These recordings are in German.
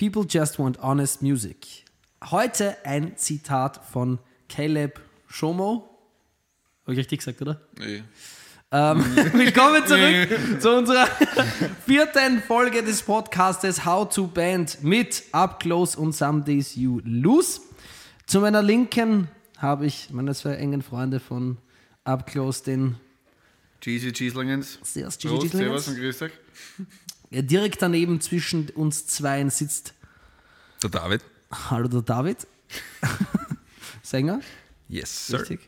People just want honest music. Heute ein Zitat von Caleb Shomo. Habe ich richtig gesagt, oder? Nee. Ähm, willkommen zurück zu unserer vierten Folge des Podcastes How to Band mit Up Close und Some Days You Lose. Zu meiner Linken habe ich meine zwei engen Freunde von Up Close, den Cheesy Cheeslingens. Servus, Prost, Gieslingens. Servus und grüß dich. Direkt daneben zwischen uns zweien sitzt Der David? Hallo der David, Sänger, Yes, sir. richtig.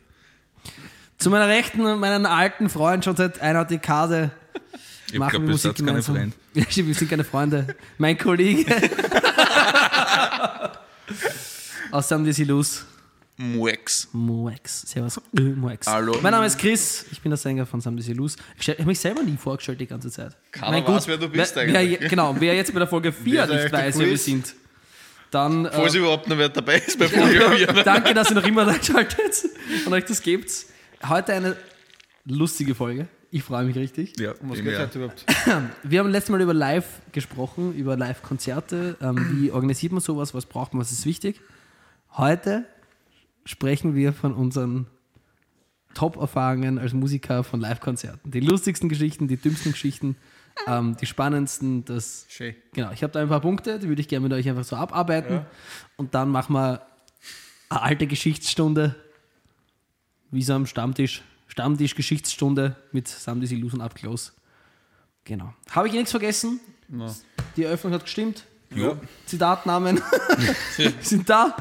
Zu meiner Rechten meinen alten Freund schon seit einer Dekade. Ich glaube, bis jetzt keine Freund. Ja, stimmt, wir sind keine Freunde. Mein Kollege. Aus Sam Dizzy Luz. Mwex. Moex. Servus. Äh, Moex. Hallo. Mein Name ist Chris. Ich bin der Sänger von Sam Luz. Ich habe mich selber nie vorgestellt die ganze Zeit. Keiner weiß, wer du bist wer, eigentlich. Wer, genau, wer jetzt bei der Folge 4 Wer ist nicht weiß, wer wir sind, dann. Falls Äh, überhaupt noch wer dabei ist bei Folge danke, dass ihr noch immer einschaltet und euch das gebt. Heute eine lustige Folge. Ich freue mich richtig. Ja, Um was geht's ja. heute überhaupt? Wir haben letztes Mal über Live gesprochen, über Live-Konzerte. Ähm, wie organisiert man sowas? Was braucht man? Was ist wichtig? Heute sprechen wir von unseren Top-Erfahrungen als Musiker von Live-Konzerten. Die lustigsten Geschichten, die dümmsten Geschichten, ähm, die spannendsten. Das, Schön. genau, ich habe da ein paar Punkte, die würde ich gerne mit euch einfach so abarbeiten. Und dann machen wir eine alte Geschichtsstunde, wie so am Stammtisch. Stammtisch-Geschichtsstunde mit Sam Dizzy Luz und Up Close. Genau. Habe ich eh nichts vergessen? No. Die Eröffnung hat gestimmt. Ja, Zitatnamen sind da.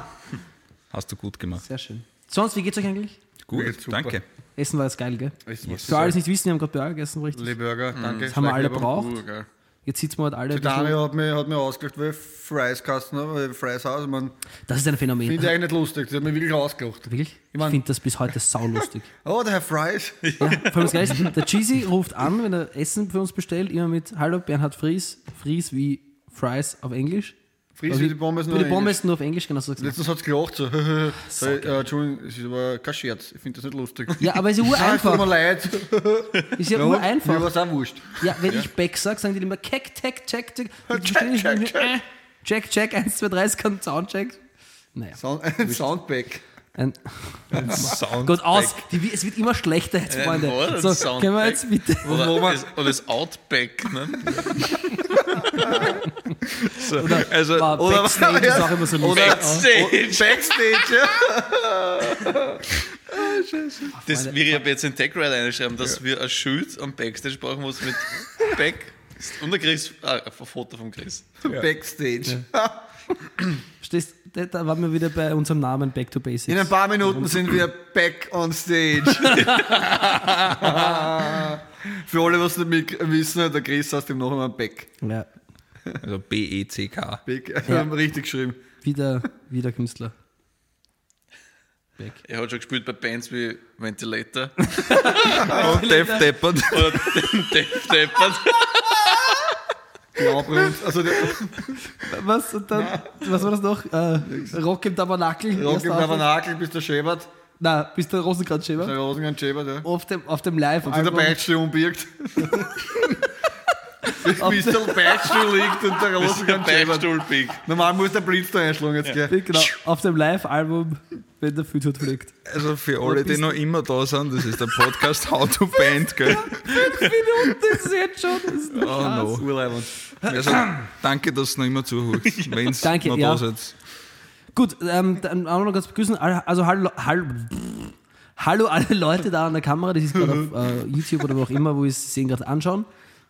Hast du gut gemacht. Sehr schön. Sonst, wie geht's euch eigentlich? Gut, danke. Essen war jetzt geil, gell? Essen was Für alle, die nicht wissen, wir haben gerade Burger gegessen, richtig? Le Burger, danke. Das haben wir alle Schleichwerbung. braucht. Geil. Jetzt sitzen wir halt alle. bisschen- hat mich, hat mich ausgelacht, weil ich Fries kasten habe, weil Fries aus. Man Das ist ein Phänomen. finde ich eigentlich nicht lustig. Sie hat mich wirklich ausgelacht. Wirklich? Ich, mein- finde das bis heute saulustig. Oh, der Herr Fries. ja, vor allem das Geilste, der Cheesy ruft an, wenn er Essen für uns bestellt, immer mit Hallo Bernhard Fries. Fries wie Fries auf Englisch. Fries Also die Pommes nur die Pommes nur auf Englisch, genau so gesagt. Letztens hat es gelacht so. so äh, Entschuldigung, es ist aber kein Scherz. Ich finde das nicht lustig. Ja, aber es ist ja es tut mir ureinfach. leid. Ist ja Ja, Mir war ureinfach. es auch wurscht. Ja, wenn ich Beck sage, sagen die immer Keck, Teck, Check, Check. Check, check, check. Äh, Check, check, 1, 2, 3, es kann Soundcheck. Naja. Sound, ein Soundback. Ein, Sound Gott aus, die, es wird immer schlechter jetzt, Ein Freunde. Ein So, Soundback. können wir jetzt bitte. Oder, oder das Outback. Ne? so, Oder, also, war oder- Backstage ist auch immer so lustig. Backstage. Backstage, ja. Das will ich aber jetzt in TechRide einschreiben, dass wir ein Schild am Backstage brauchen, was mit Back und der Chris, ah, ein Foto von Chris. Backstage. Stehst, da- da waren wir wieder bei unserem Namen Back to Basics. In ein paar Minuten sind wir back on stage. Für alle, was nicht mit wissen, der Chris heißt im Nachhinein Beck. Ja, Also B-E-C-K. Beck, Ja. richtig geschrieben. wieder, wieder Künstler. Back. Er hat schon gespielt bei Bands wie Ventilator und Def Deppert oder Def Deppert. Glaubrund. Also Was, und dann, was war das noch? Äh, Rock im Tabernakel. Rock im. Tabernakel bis der Schäbert. Nein, bis der Rosenkranzschäber. Der Rosengang Schäbert, ja. Auf dem, auf dem live Und der Beichtstuhl umbirgt. bis der Beichtstuhl liegt und der Rosengang Schäbert. Beichtstuhl-Big. Normal muss der Blitz da einschlagen jetzt, gell? Genau, auf dem Live-Album, wenn der Futur fliegt. Also für alle, die noch immer da sind, das ist der Podcast How to Band, gell? Das ist jetzt schon. Das ist Oh no. Urleibend. Also, danke, dass du noch immer zuhörst, wenn Danke, noch ja. da seid. Gut, ähm, dann auch noch ganz begrüßen. Also hallo, hallo, hallo alle Leute da an der Kamera, die sich gerade auf äh, YouTube oder wo auch immer, wo ich es sehen gerade anschauen.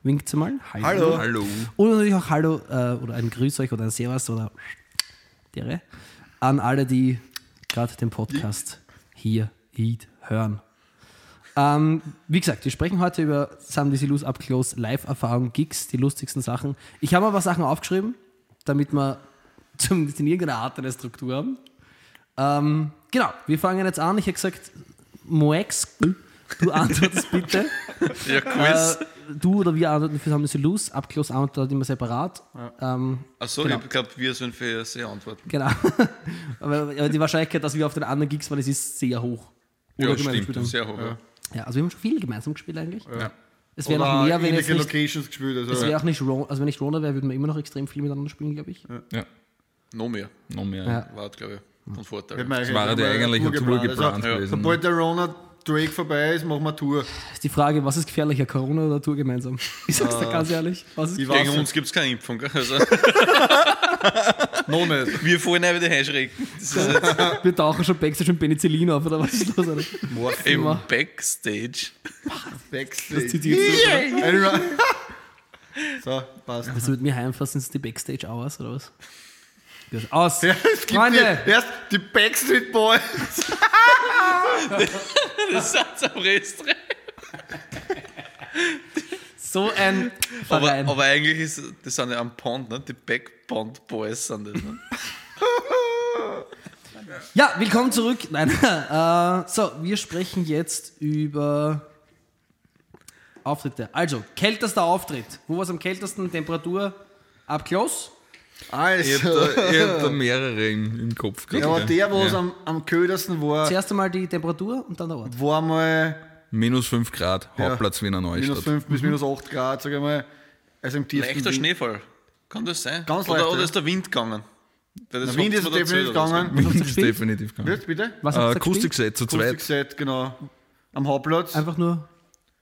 Winkt sie mal. Hallo. Hallo. Und natürlich auch Hallo äh, oder ein Grüß euch oder ein Servus oder dere an alle, die gerade den Podcast hier Eat hören. Ähm, wie gesagt, wir sprechen heute über Sam Dizzy Lose Up Close Live-Erfahrung, Gigs, die lustigsten Sachen. Ich habe ein paar Sachen aufgeschrieben, damit wir zumindest in irgendeiner Art eine Struktur haben. Ähm, genau, wir fangen jetzt an. Ich habe gesagt, Moex, du antwortest bitte. Ja, Quiz. Äh, du oder wir antworten für Dizzy Lose. Up Close antwortet immer separat. Ähm, Achso, genau. ich glaube, wir sollen für sie antworten. Genau. aber, aber die Wahrscheinlichkeit, dass wir auf den anderen Gigs waren, das ist sehr hoch. Ja, Oder gemeinsam stimmt, haben. sehr hoch. Ja. Ja, also wir haben schon viel gemeinsam gespielt eigentlich. Ja. Es wäre noch mehr, wenn jetzt nicht, Locations gespielt. es Also, wäre auch nicht Ron, also wenn ich Rona wäre, würden wir immer noch extrem viel miteinander spielen, glaube ich. Ja, Noch mehr. noch mehr. Ja. War, glaube ich, von Vorteil. Das war ja die eigentliche Tour geplant ja. gewesen. Sobald der Rona Drake vorbei ist, machen wir Tour. Ist die Frage, was ist gefährlicher, Corona oder Tour gemeinsam? Ich sag's dir ganz ehrlich. Was ist Gegen uns gibt es keine Impfung. Also, Noch nicht. wir fallen auch wieder Heimschrecken. Das ist jetzt Wir tauchen schon Backstage und Penicillin auf, oder was ist los? Alter? Morphin. im Immer. Backstage. Backstage. zieht sich jetzt so, passt. Also mit mir heimfassen sind die Backstage Hours, oder was? Aus! Ja, es gibt Freunde! die, erst die Backstreet Boys. Das sind am Restaurant. So ein Aber, Verein. aber eigentlich ist das sind ja am Pond, ne? die Backpond Boys sind das. Ne? Ja, willkommen zurück. Nein. äh, so, wir sprechen jetzt über Auftritte. Also, kältester Auftritt. Wo war es am kältesten? Temperatur up close? Ich habe Also. da, ich hab da mehrere im, im Kopf Ja, aber gehabt. der, wo es Ja. am, am ködersten war, Zuerst einmal die Temperatur und dann der Ort. war mal Minus 5 Grad, Hauptplatz Wiener minus Neustadt. 5 bis minus 8 Grad, sag ich mal. Also im tiefsten Leichter Wind. Schneefall. Kann das sein? Ganz oder, leicht, oder ja. ist der Wind gegangen? Der Wind ist definitiv gegangen. Wind ist definitiv gegangen. Wird bitte? Was Äh? Akustikset zu zweit. Akustikset, genau. Am Hauptplatz. Einfach nur.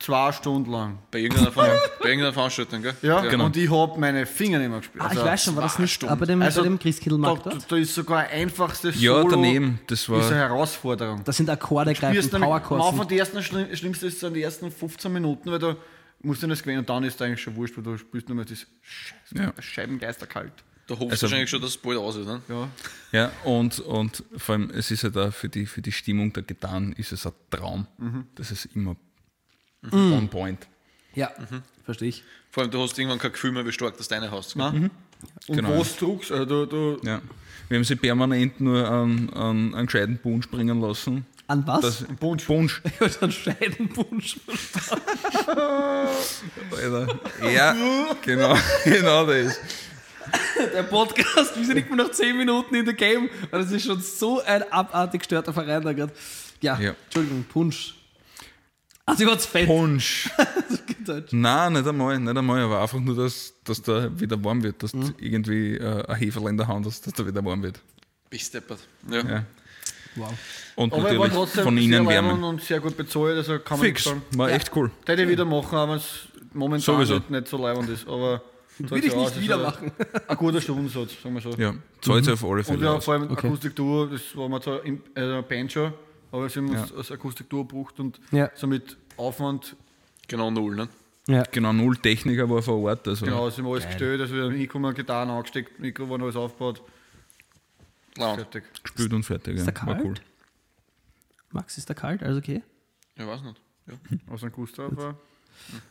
Zwei Stunden lang. Bei irgendeiner, Ver bei irgendeiner Veranstaltung, gell? Ja, Genau. und ich hab meine Finger nicht mehr gespielt. Ah, ich weiß schon, war das nicht Stunden. aber dem, Also, bei dem Christkindlmarkt da, dort? da ist sogar ein einfachstes Ja, Solo daneben. Das ist eine war. Herausforderung. Das sind Akkorde greifen, nämlich- Am Powerchords. Anfang die ersten Schlimm, Schlimmste ist dann die ersten 15 Minuten, weil du musst du das gewinnen und dann ist es eigentlich schon wurscht, weil du spielst nur mehr das Scheiß, Ja. Scheibengeisterkalt. Da hoffst Also- du wahrscheinlich schon, dass es bald aus ist. Ne? Ja. Ja, und, und vor allem, es ist ja da für die, für die Stimmung der Gitarren ist es ein Traum. Das ist immer on point. Ja, verstehe ich. Vor allem, du hast irgendwann kein Gefühl mehr, wie stark das deine hast. gell? Und Genau. was druckst, also du, du Ja. Wir haben sie permanent nur an, an einen gescheiten Punsch bringen lassen. An was? Das, Punsch. Punsch. Ich hab einen Scheidenpunsch. Alter. Ja, genau, genau das. Der Podcast, wir sind nicht mehr nach 10 Minuten in der Game. Und das ist schon so ein abartig gestörter Verein da gerade. Ja, Ja. Entschuldigung, Punsch. Also, ich hat's fett. Punsch. Deutsch. Nein, nicht einmal, nicht einmal, aber einfach nur, dass, dass da wieder warm wird, dass du irgendwie äh, ein Heferl in der Hand hast, dass da wieder warm wird. Bist deppert. Ja. Ja. Wow. Und aber er war natürlich trotzdem von sehr innen leibend Wärme. und sehr gut bezahlt, also kann man Fix, nicht sagen. war echt cool. Hätte ich wieder machen, aber es momentan Sowieso. nicht, nicht so leibend ist. Aber Will ich nicht wieder machen. Ein guter Stundensatz, sagen wir so. Ja, zahlt sich auf alle Und Fälle ja, aus. vor allem Okay. Akustikduo, das war mir zwar im äh, Banjo, aber sie haben uns Ja. als Akustikduo gebraucht und Ja. somit Aufwand, Genau null. Ne? Ja. Genau, null Techniker war vor Ort. Also genau, sie haben alles gestellt, also wir haben hingekommen, Gitarren angesteckt, Mikro waren alles aufgebaut, Laut. fertig. gespielt und fertig. Ist Ja. der War kalt? cool. Max, ist da kalt? Alles okay? Ich weiß nicht. Ja. Aus einem Gustav war.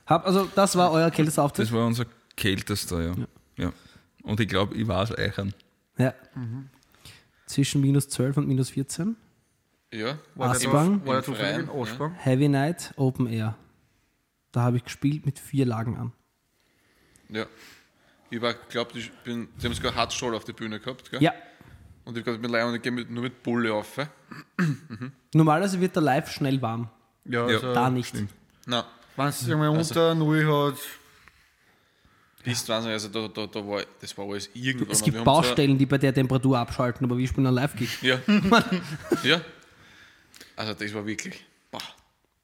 Hab, also, das war euer kältester Auftritt? Das war unser kältester, ja. ja. Und ich glaube, ich war es Eichern. Ja. Zwischen minus 12 und minus 14. ja. Aspang? zu- War der zufällig in Aspang? Heavy Night, Open Air. Da habe ich gespielt mit vier Lagen an. Ja. Ich war, glaub, ich bin, die haben sogar Hartstoll auf der Bühne gehabt, gell? Ja. Und ich glaube, ich bin leid und ich gehe mit, nur mit Bulle auf. eh? Normalerweise wird der Live schnell warm. Ja, Ja. also, Da nicht. Nein, wenn es unter Null hat, bist Wahnsinn, also da, da, da war, das war alles irgendwann. Es gibt Baustellen, die bei der Temperatur abschalten, aber wir spielen einen Live-Gig. Ja. ja. Also das war wirklich. Boah.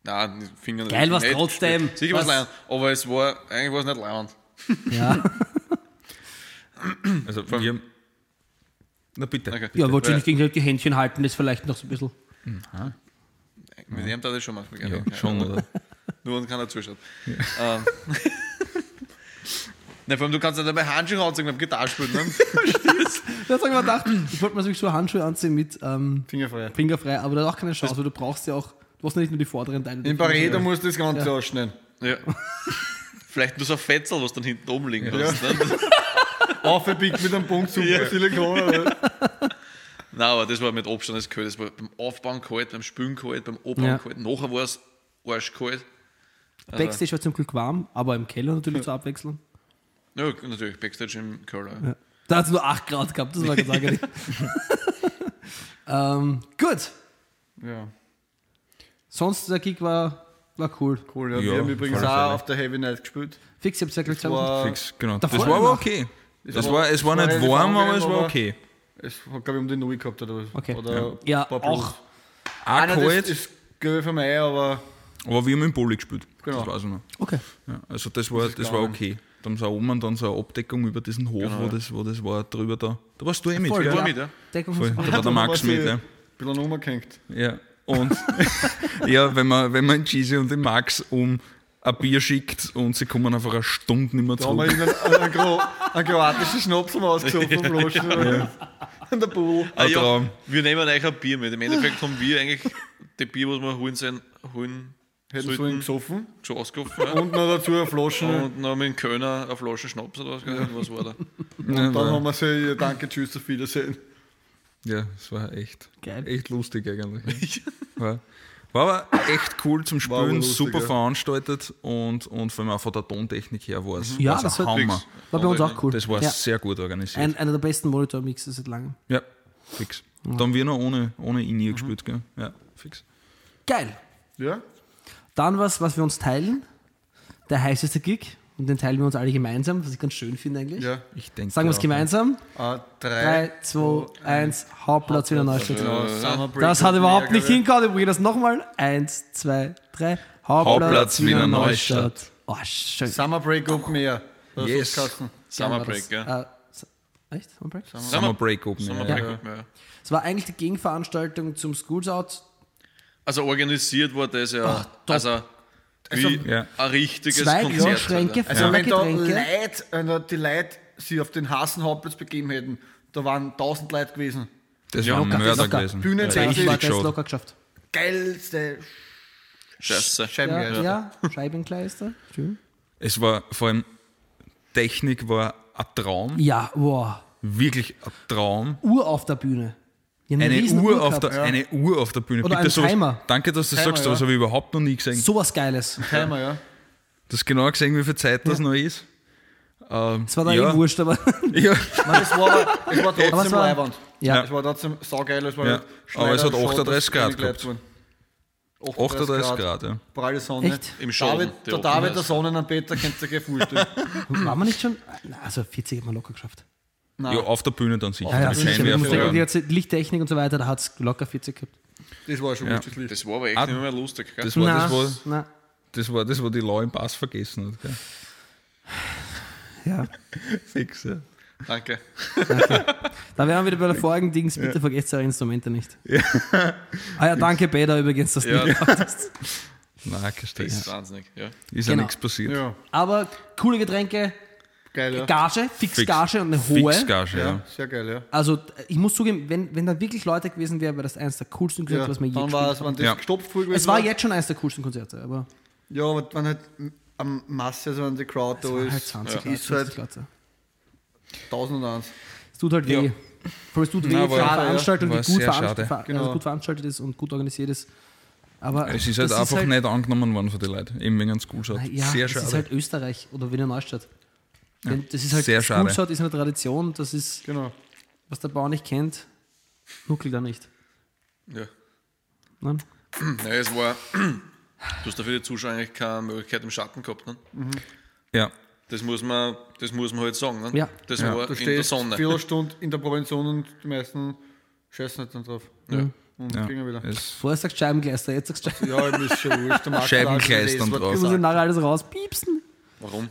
Nein, die Finger Geil war's nicht trotzdem. Sicher war es aber es war, eigentlich war es nicht leid. Ja, Also wir haben. Na bitte. Okay. ja wollte Weil- ich nicht gegenseitig die Händchen halten, das vielleicht noch so ein bisschen. Mit dem das schon manchmal gerne. Ja, schon, oder? Nur und keiner zuschaut. Ähm. Nein, vor allem, du kannst ja dabei Handschuhe anziehen beim Gitarrespielen. Ne? Jetzt habe ich mir gedacht, ich wollte mir natürlich so Handschuhe anziehen mit ähm, fingerfrei. fingerfrei, aber da hat auch keine Chance, weil du brauchst ja auch, du hast ja nicht nur die vorderen Teile. Im Pareto musst du das Ganze ausschneiden. ja. Vielleicht nur so ein Fetzel, was dann hinten oben liegen hast. Ne? Aufgepickt mit einem Punkt super Silikon. Oder? Nein, aber das war mit Abstand das kalt. Das war beim Aufbauen kalt, beim Spülen kalt, beim Abbauen Ja. kalt. Nachher war es arschkalt. Backstage war zum Glück warm, aber im Keller natürlich zur Abwechslung. Ja, natürlich, Backstage im Keller. Ja. Da hat es nur 8 Grad gehabt, das war ganz angenehm. ähm, gut, Ja. sonst der Gig war War cool. Cool, ja. Ja, wir haben übrigens auch auf der Heavy Night gespielt. Fix, ich hab's ja gleich Das gesagt. war, Fix, genau. Davor das war aber okay. Das Das war- war, es war das war nicht warm, aber es war okay. es hat, glaube ich, um die Null gehabt oder was. Okay. Oder Ja, ein paar auch. Auch das kalt, ist Göwe für mich, aber aber wir haben im Bulli gespielt. Genau. Das weiß ich noch. Okay. Ja, also das war, ist das war okay. Da haben sie auch oben dann so eine Abdeckung über diesen Hof, wo, das, wo das war, drüber da. Da warst du eh mit, Voll, gell? war ja. mit, ja. Deckung Voll. Da war der Max mit, ja. Ein bisschen rumgehängt. Ja, und ja, wenn man, wenn man Cheesy und den Max um ein Bier schickt und sie kommen einfach eine Stunde nicht mehr Da haben wir zurück. ihnen einen, einen, Gro einen kroatischen Schnaps ausgesucht vom Flaschen. An der Pool. Ah, Ein ja, Traum. wir nehmen euch ein Bier mit. Im Endeffekt haben wir eigentlich die Bier, was wir holen, sein, holen Hätten sie ihn gesoffen. schon ausgerufen. Ja. Und noch dazu eine Flasche. Und dann mit dem Kölner eine Flasche Schnaps oder was, was war da? Und dann haben wir sie, ja, danke, tschüss, auf Wiedersehen. Ja, es war echt, Geil. echt lustig eigentlich. Ja. War, war aber echt cool zum Spielen, lustig, super ja. veranstaltet und, und vor allem auch von der Tontechnik her war es Ja, war's das Hammer. War bei uns auch cool. Das war ja. sehr gut organisiert. Ein, einer der besten Monitor-Mixes seit langem. ja, fix. Da haben wir noch ohne, ohne In-Ear gespielt, gell? Ja, fix. Geil. Ja? Dann was, was wir uns teilen. Der heißeste Gig. Und den teilen wir uns alle gemeinsam, was ich ganz schön finde eigentlich. Ja. Ich denke. Sagen wir es gemeinsam. Ah, 3, 2, 1, Hauptplatz Wiener Neustadt. Genau, Summer Das hat überhaupt nicht hingehauen. Ich probiere das nochmal. 1, 2, 3. Hauptplatz Wiener Neustadt. Oh, schön. Summer Break Open Air. Yes. Summer Break, ja. S- echt? Summer Break? Summer Break Open. Summer ja. Break, ja. Es war eigentlich die Gegenveranstaltung zum Schools Out. Also organisiert war das ja. also, wie Ja. ein richtiges Zwei Konzert. halt, Schränke. Also wenn da. Leute, wenn da die Leute sich auf den Hassen Hauptplatz begeben hätten, da waren 1000 Leute gewesen. Das Ja, war ein locker, Mörder locker. gewesen. Bühnen- ja, Ja, Ich war das locker geschafft. Geilste Scheiße. Ja, Scheibengeister. ja. Scheibenkleister. Schön. Es war vor allem, Technik war ein Traum. Ja, wow. Wirklich ein Traum. Uhr auf der Bühne. Haben Eine riesen Uhr, auf der, eine Uhr auf der Bühne. Oder Bitte ein sowas- Timer. Danke, dass du Timer, sagst, ja. das habe ich überhaupt noch nie gesehen. Sowas Geiles. Timer, ja. Du hast genau gesehen, wie viel Zeit das noch ist. Ähm, Es war da ja, eh wurscht, aber. Ja, Nein, es war, es war trotzdem Aber es war- Leibwand. Ja. Es war trotzdem saugeil. Es war Ja. halt Aber es hat Schneider, 38 Schott, Grad das gehabt. worden. 38 Grad, ja. Pralle Sonne. Echt? Im Schaden, David, der der David, der Sonnenanbeter, kennt ihr gleich vorstellen. Waren wir nicht schon? Na, Also 40 hat man locker geschafft. Nein, Ja, auf der Bühne dann sicher. Ja, ja, sicher. Denken, die ganze Lichttechnik und so weiter, da hat es locker 40 gehabt. das war schon Ja. wirklich Licht. Das war aber echt Ah, nicht mehr lustig. Gell? Das war, das, Nein, war, nein. das war das, wo die Lau im Pass vergessen hat. Gell? Ja. Fix, ja. Danke. Da wären wir wieder bei der vorigen Dings, bitte vergesst eure Instrumente nicht. Ah ja, danke Peter übrigens, dass du Ja. mitgemacht hast. Nein, kein Das Stress. ist wahnsinnig. Ja. Ist ja Genau. nichts passiert. Ja, Aber coole Getränke, geil, ja. Gage, fix Fix. Gage und eine hohe. Fixgage, ja. Ja, sehr geil, ja. Also ich muss zugeben, wenn, wenn da wirklich Leute gewesen wären, wäre das eines der coolsten Konzerte, ja. was wir je war es, wenn das Ja. gestopft voll gewesen Es war jetzt schon eines der coolsten Konzerte, aber Ja, aber wenn halt am Masse, also wenn die Crowd da halt ist, 20 ja. Leute, ist halt 50 Leute. 1001. Es tut halt Ja. weh. Vor allem es tut weh Na, für eine war- Veranstaltung, war die gut, veranst- ver- Genau. also gut veranstaltet ist und gut organisiert ist. Aber Es ist halt einfach nicht angenommen worden von den Leuten, eben wegen einem Schoolshot. Ja, Sehr das schade. ist halt Österreich oder Wiener Neustadt. Wenn- Das ist halt, sehr schade. Ist eine Tradition, das ist, Genau. was der Bauer nicht kennt, nuckelt er nicht. Ja. Nein? ja, es war. Du hast dafür die Zuschauer eigentlich keine Möglichkeit im Schatten gehabt. Ne? ja. Das, muss man, das muss man halt sagen. Ne? Ja. Das Ja. war Du in der Sonne. vier Stunden in der Prävention und die meisten scheißen halt dann drauf. Ja. Und ja. kriegen wieder. Es, Vorher sagst du Scheibenkleister, jetzt sagst du Scheiben- Ja, ihm ist schon wurscht. Alles drauf. Musst gesagt. nachher alles rauspiepsen. Warum?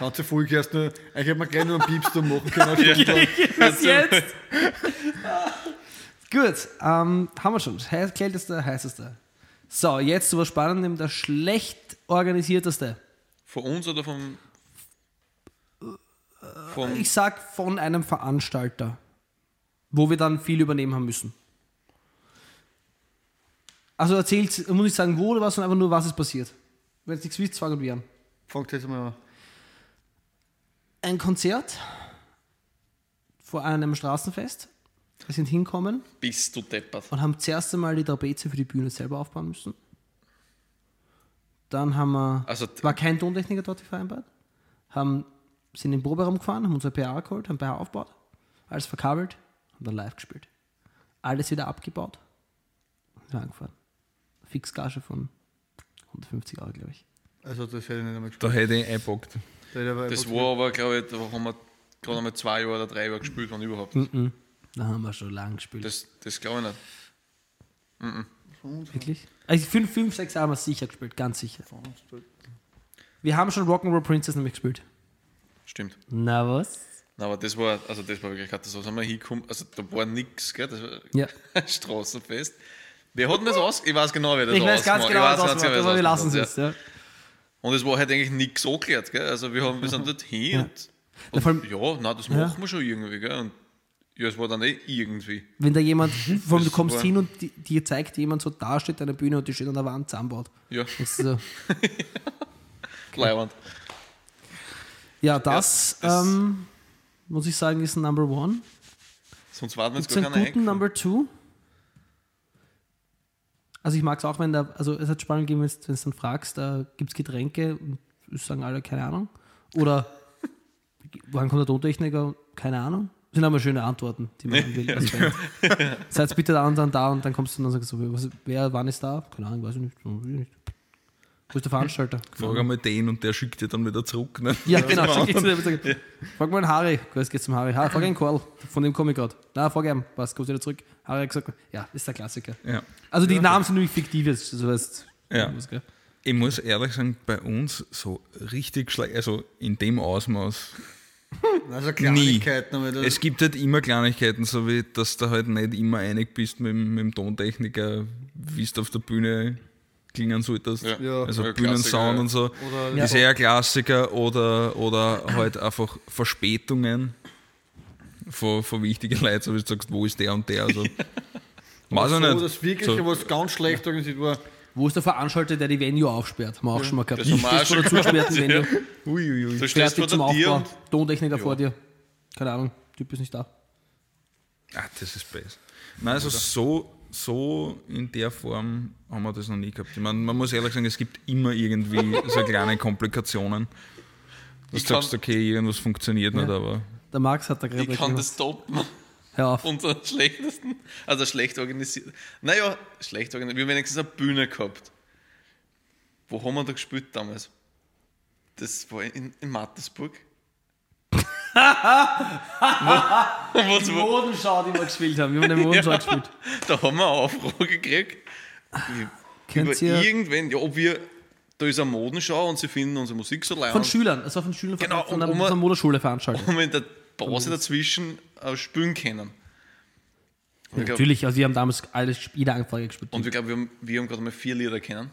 Ganze Folge erst nur, eigentlich hätte man gleich nur einen Piepsturm machen können. Was jetzt? Gut, ähm, haben wir schon. Heiß, kälteste, heißeste. So, jetzt zu was Spannendem, der schlecht organisierteste. Von uns oder vom. Vom Ich sag von einem Veranstalter, wo wir dann viel übernehmen haben müssen. Also erzählt, muss ich sagen, wo oder was, sondern einfach nur, was ist passiert. Wenn es nichts wisst, fangen wir an. Fangt jetzt mal an. Ein Konzert vor einem Straßenfest. Wir sind hinkommen bist du deppert. und haben zuerst einmal die Trapeze für die Bühne selber aufbauen müssen. Dann haben wir, Also- war kein Tontechniker dort vereinbart, haben, sind in den Proberaum gefahren, haben unser PA geholt, haben PA aufgebaut, alles verkabelt, haben dann live gespielt. Alles wieder abgebaut und sind angefahren. Fixgage von 150 Euro, glaube ich. Also das hätte ich nicht einmal Da gespielt. hätte ich einpackt. Da Das war aber, glaube ich, da haben wir gerade einmal zwei Jahre oder drei Jahre gespielt, wenn überhaupt. Mhm. Da haben wir schon lange gespielt. Das, das glaube ich nicht. Wirklich? Also fünf, fünf, sechs Jahre haben wir sicher gespielt, ganz sicher. Wir haben schon Rock'n'Roll Princess nämlich gespielt. Stimmt. Na was? Nein, aber das war, also das war wirklich Katastrophe. Sind wir hingekommen, also da war nichts, gell? Das war Ja. ein Straßenfest. Wer hat denn das aus? Ich weiß genau, wer das Ich weiß ganz genau, was ich weiß das ganz war. wer Aber wir das lassen es ausgemacht hat, jetzt. Ja. Und es war halt eigentlich nichts angeklärt, gell? Also wir, haben, wir sind dort hin und, Ja, und vor allem- ja, nein, das machen wir schon irgendwie, gell? Und ja, es war dann eh irgendwie. Wenn da jemand, vor allem du kommst hin und di- dir zeigt jemand so da steht der Bühne und die steht an der Wand zusammenbaut. Ja, Das ist so, Leihwand. ja, das, das- ähm, muss ich sagen, ist ein Number One. Sonst warten wir jetzt gar keine guten. Number Two? Also ich mag es auch, wenn da, also es hat spannend gegeben, wenn du es dann fragst, da gibt es Getränke und sagen alle, keine Ahnung. Oder wann kommt der Tontechniker? Keine Ahnung. Das sind aber schöne Antworten, die man will. als Band. Seid bitte da und dann da und dann kommst du und dann sagst du, was, wer, wann ist da? Keine Ahnung, weiß ich nicht. Weiß ich nicht. Wo ist der Veranstalter? Frag einmal den und der schickt dir dann wieder zurück. Ne? Ja, genau. Schick jetzt wieder, sag, frag mal den Harry. Jetzt geht's zum Harry. Harry frag einen Karl. Von dem komme ich gerade. Na, frag ihn. Was, kommst du wieder zurück? Harry hat gesagt, ja, ist der Klassiker. Ja. Also die Namen sind nämlich fiktiv. Das heißt, Ja. was? Ich muss ehrlich sagen, bei uns so richtig schlecht, also in dem Ausmaß. Also Kleinigkeiten, das, Es gibt halt immer Kleinigkeiten, so wie dass du halt nicht immer einig bist mit, dem- mit dem Tontechniker, wie du auf der Bühne klingen solltest. Ja. Ja. Also Ja, Bühnensound und so. Oder- ist eher Klassiker oder, oder halt einfach Verspätungen von, von wichtigen Leuten, so wie du sagst, wo ist der und der. Also, weiß ich so, nicht. das wirklich, So. was ganz schlecht organisiert war. Wo ist der Veranstalter, der die Venue aufsperrt? Haben wir auch schon mal gehabt. Das haben wir auch Stehst schon zugesperrten gehabt, Venue. Uiuiui. Du stehst vor Fertig zum Aufbau. Tontechniker vor dir. Keine Ahnung, Typ ist nicht da. Ah, das ist besser. Nein, also so, so in der Form haben wir das noch nie gehabt. Ich meine, man muss ehrlich sagen, es gibt immer irgendwie so kleine Komplikationen. Du Ich sagst, okay, irgendwas funktioniert nicht, aber Der Max hat da gerade ich kann das toppen. Hör auf. Unseren schlechtesten, also schlecht organisiert. Naja, schlecht organisiert. Wir haben wenigstens eine Bühne gehabt. Wo haben wir da gespielt damals? Das war in, in Mattersburg. Wo, wo, Die wo, Modenschau, die wir gespielt haben. Wir haben den Modenschau gespielt. da haben wir eine Aufrufe gekriegt. Über Könnt ihr irgendwen, ja, ob wir, da ist eine Modenschau und sie finden unsere Musik so leid. von Schülern, es war von Schülern Genau, von, der, um- von der Modeschule veranstaltet. und wir in der Pause dazwischen äh, spielen können. Ich glaub- Natürlich, also wir haben damals alles, jede Anfrage gespielt. Und wir glauben, wir haben, wir haben gerade mal vier Lieder kennen.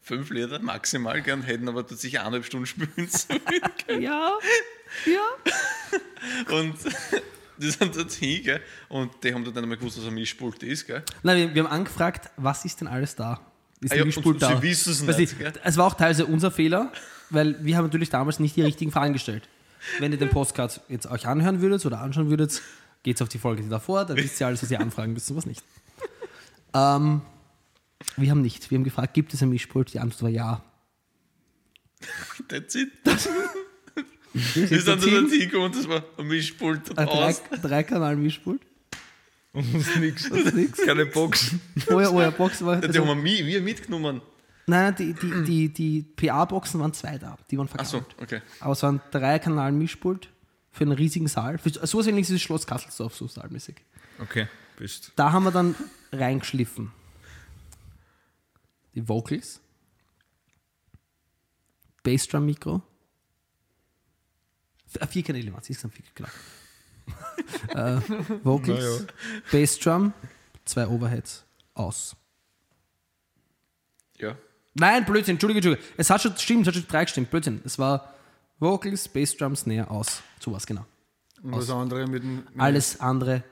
Fünf Lieder maximal gern, hätten aber sicher eineinhalb Stunden spielen sollen. ja, ja. Und die sind dort hin, gell? Und die haben dann nicht mehr gewusst, was ein Mischpult ist, gell? Nein, wir, wir haben angefragt, was ist denn alles da? Ist Ah ein ja, Mischpult und sie da? wissen es Weißt nicht, gell? Es war auch teilweise unser Fehler, weil wir haben natürlich damals nicht die richtigen Fragen gestellt. Wenn ihr den Postcard jetzt euch anhören würdet oder anschauen würdet, geht's auf die Folge davor, dann wisst ihr alles, was ihr anfragen müsst und was nicht. Ähm, wir haben nicht. Wir haben gefragt, gibt es ein Mischpult? Die Antwort war ja. That's it. Wir sind dann dort hingekommen und das war ein Mischpult Ein drei, aus. drei Kanal Mischpult. nichts. Das ist nix. Keine Boxen. Oh ja, oh ja, Box war. Die Also, haben wir, wir mitgenommen. nein, die, die, die, die PA-Boxen waren zwei da. Die waren Ach verkauft. so, okay. Aber es war ein Drei-Kanal-Mischpult für einen riesigen Saal. Für, so was ähnliches ist Schloss Kasselsdorf, so saalmäßig. Okay, bist. Da haben wir dann reingeschliffen. Die Vocals, Bassdrum-Mikro, vier Kanäle waren es, insgesamt vier, genau. äh, Vocals, Bassdrum, zwei Overheads, aus. Ja. Nein, Blödsinn, Entschuldige, Entschuldige. Es hat schon stimmt, es hat schon drei gestimmt, Blödsinn. Es war Vocals, Bassdrum, Snare, aus. So was genau. Und das andere mit dem. Mit Alles andere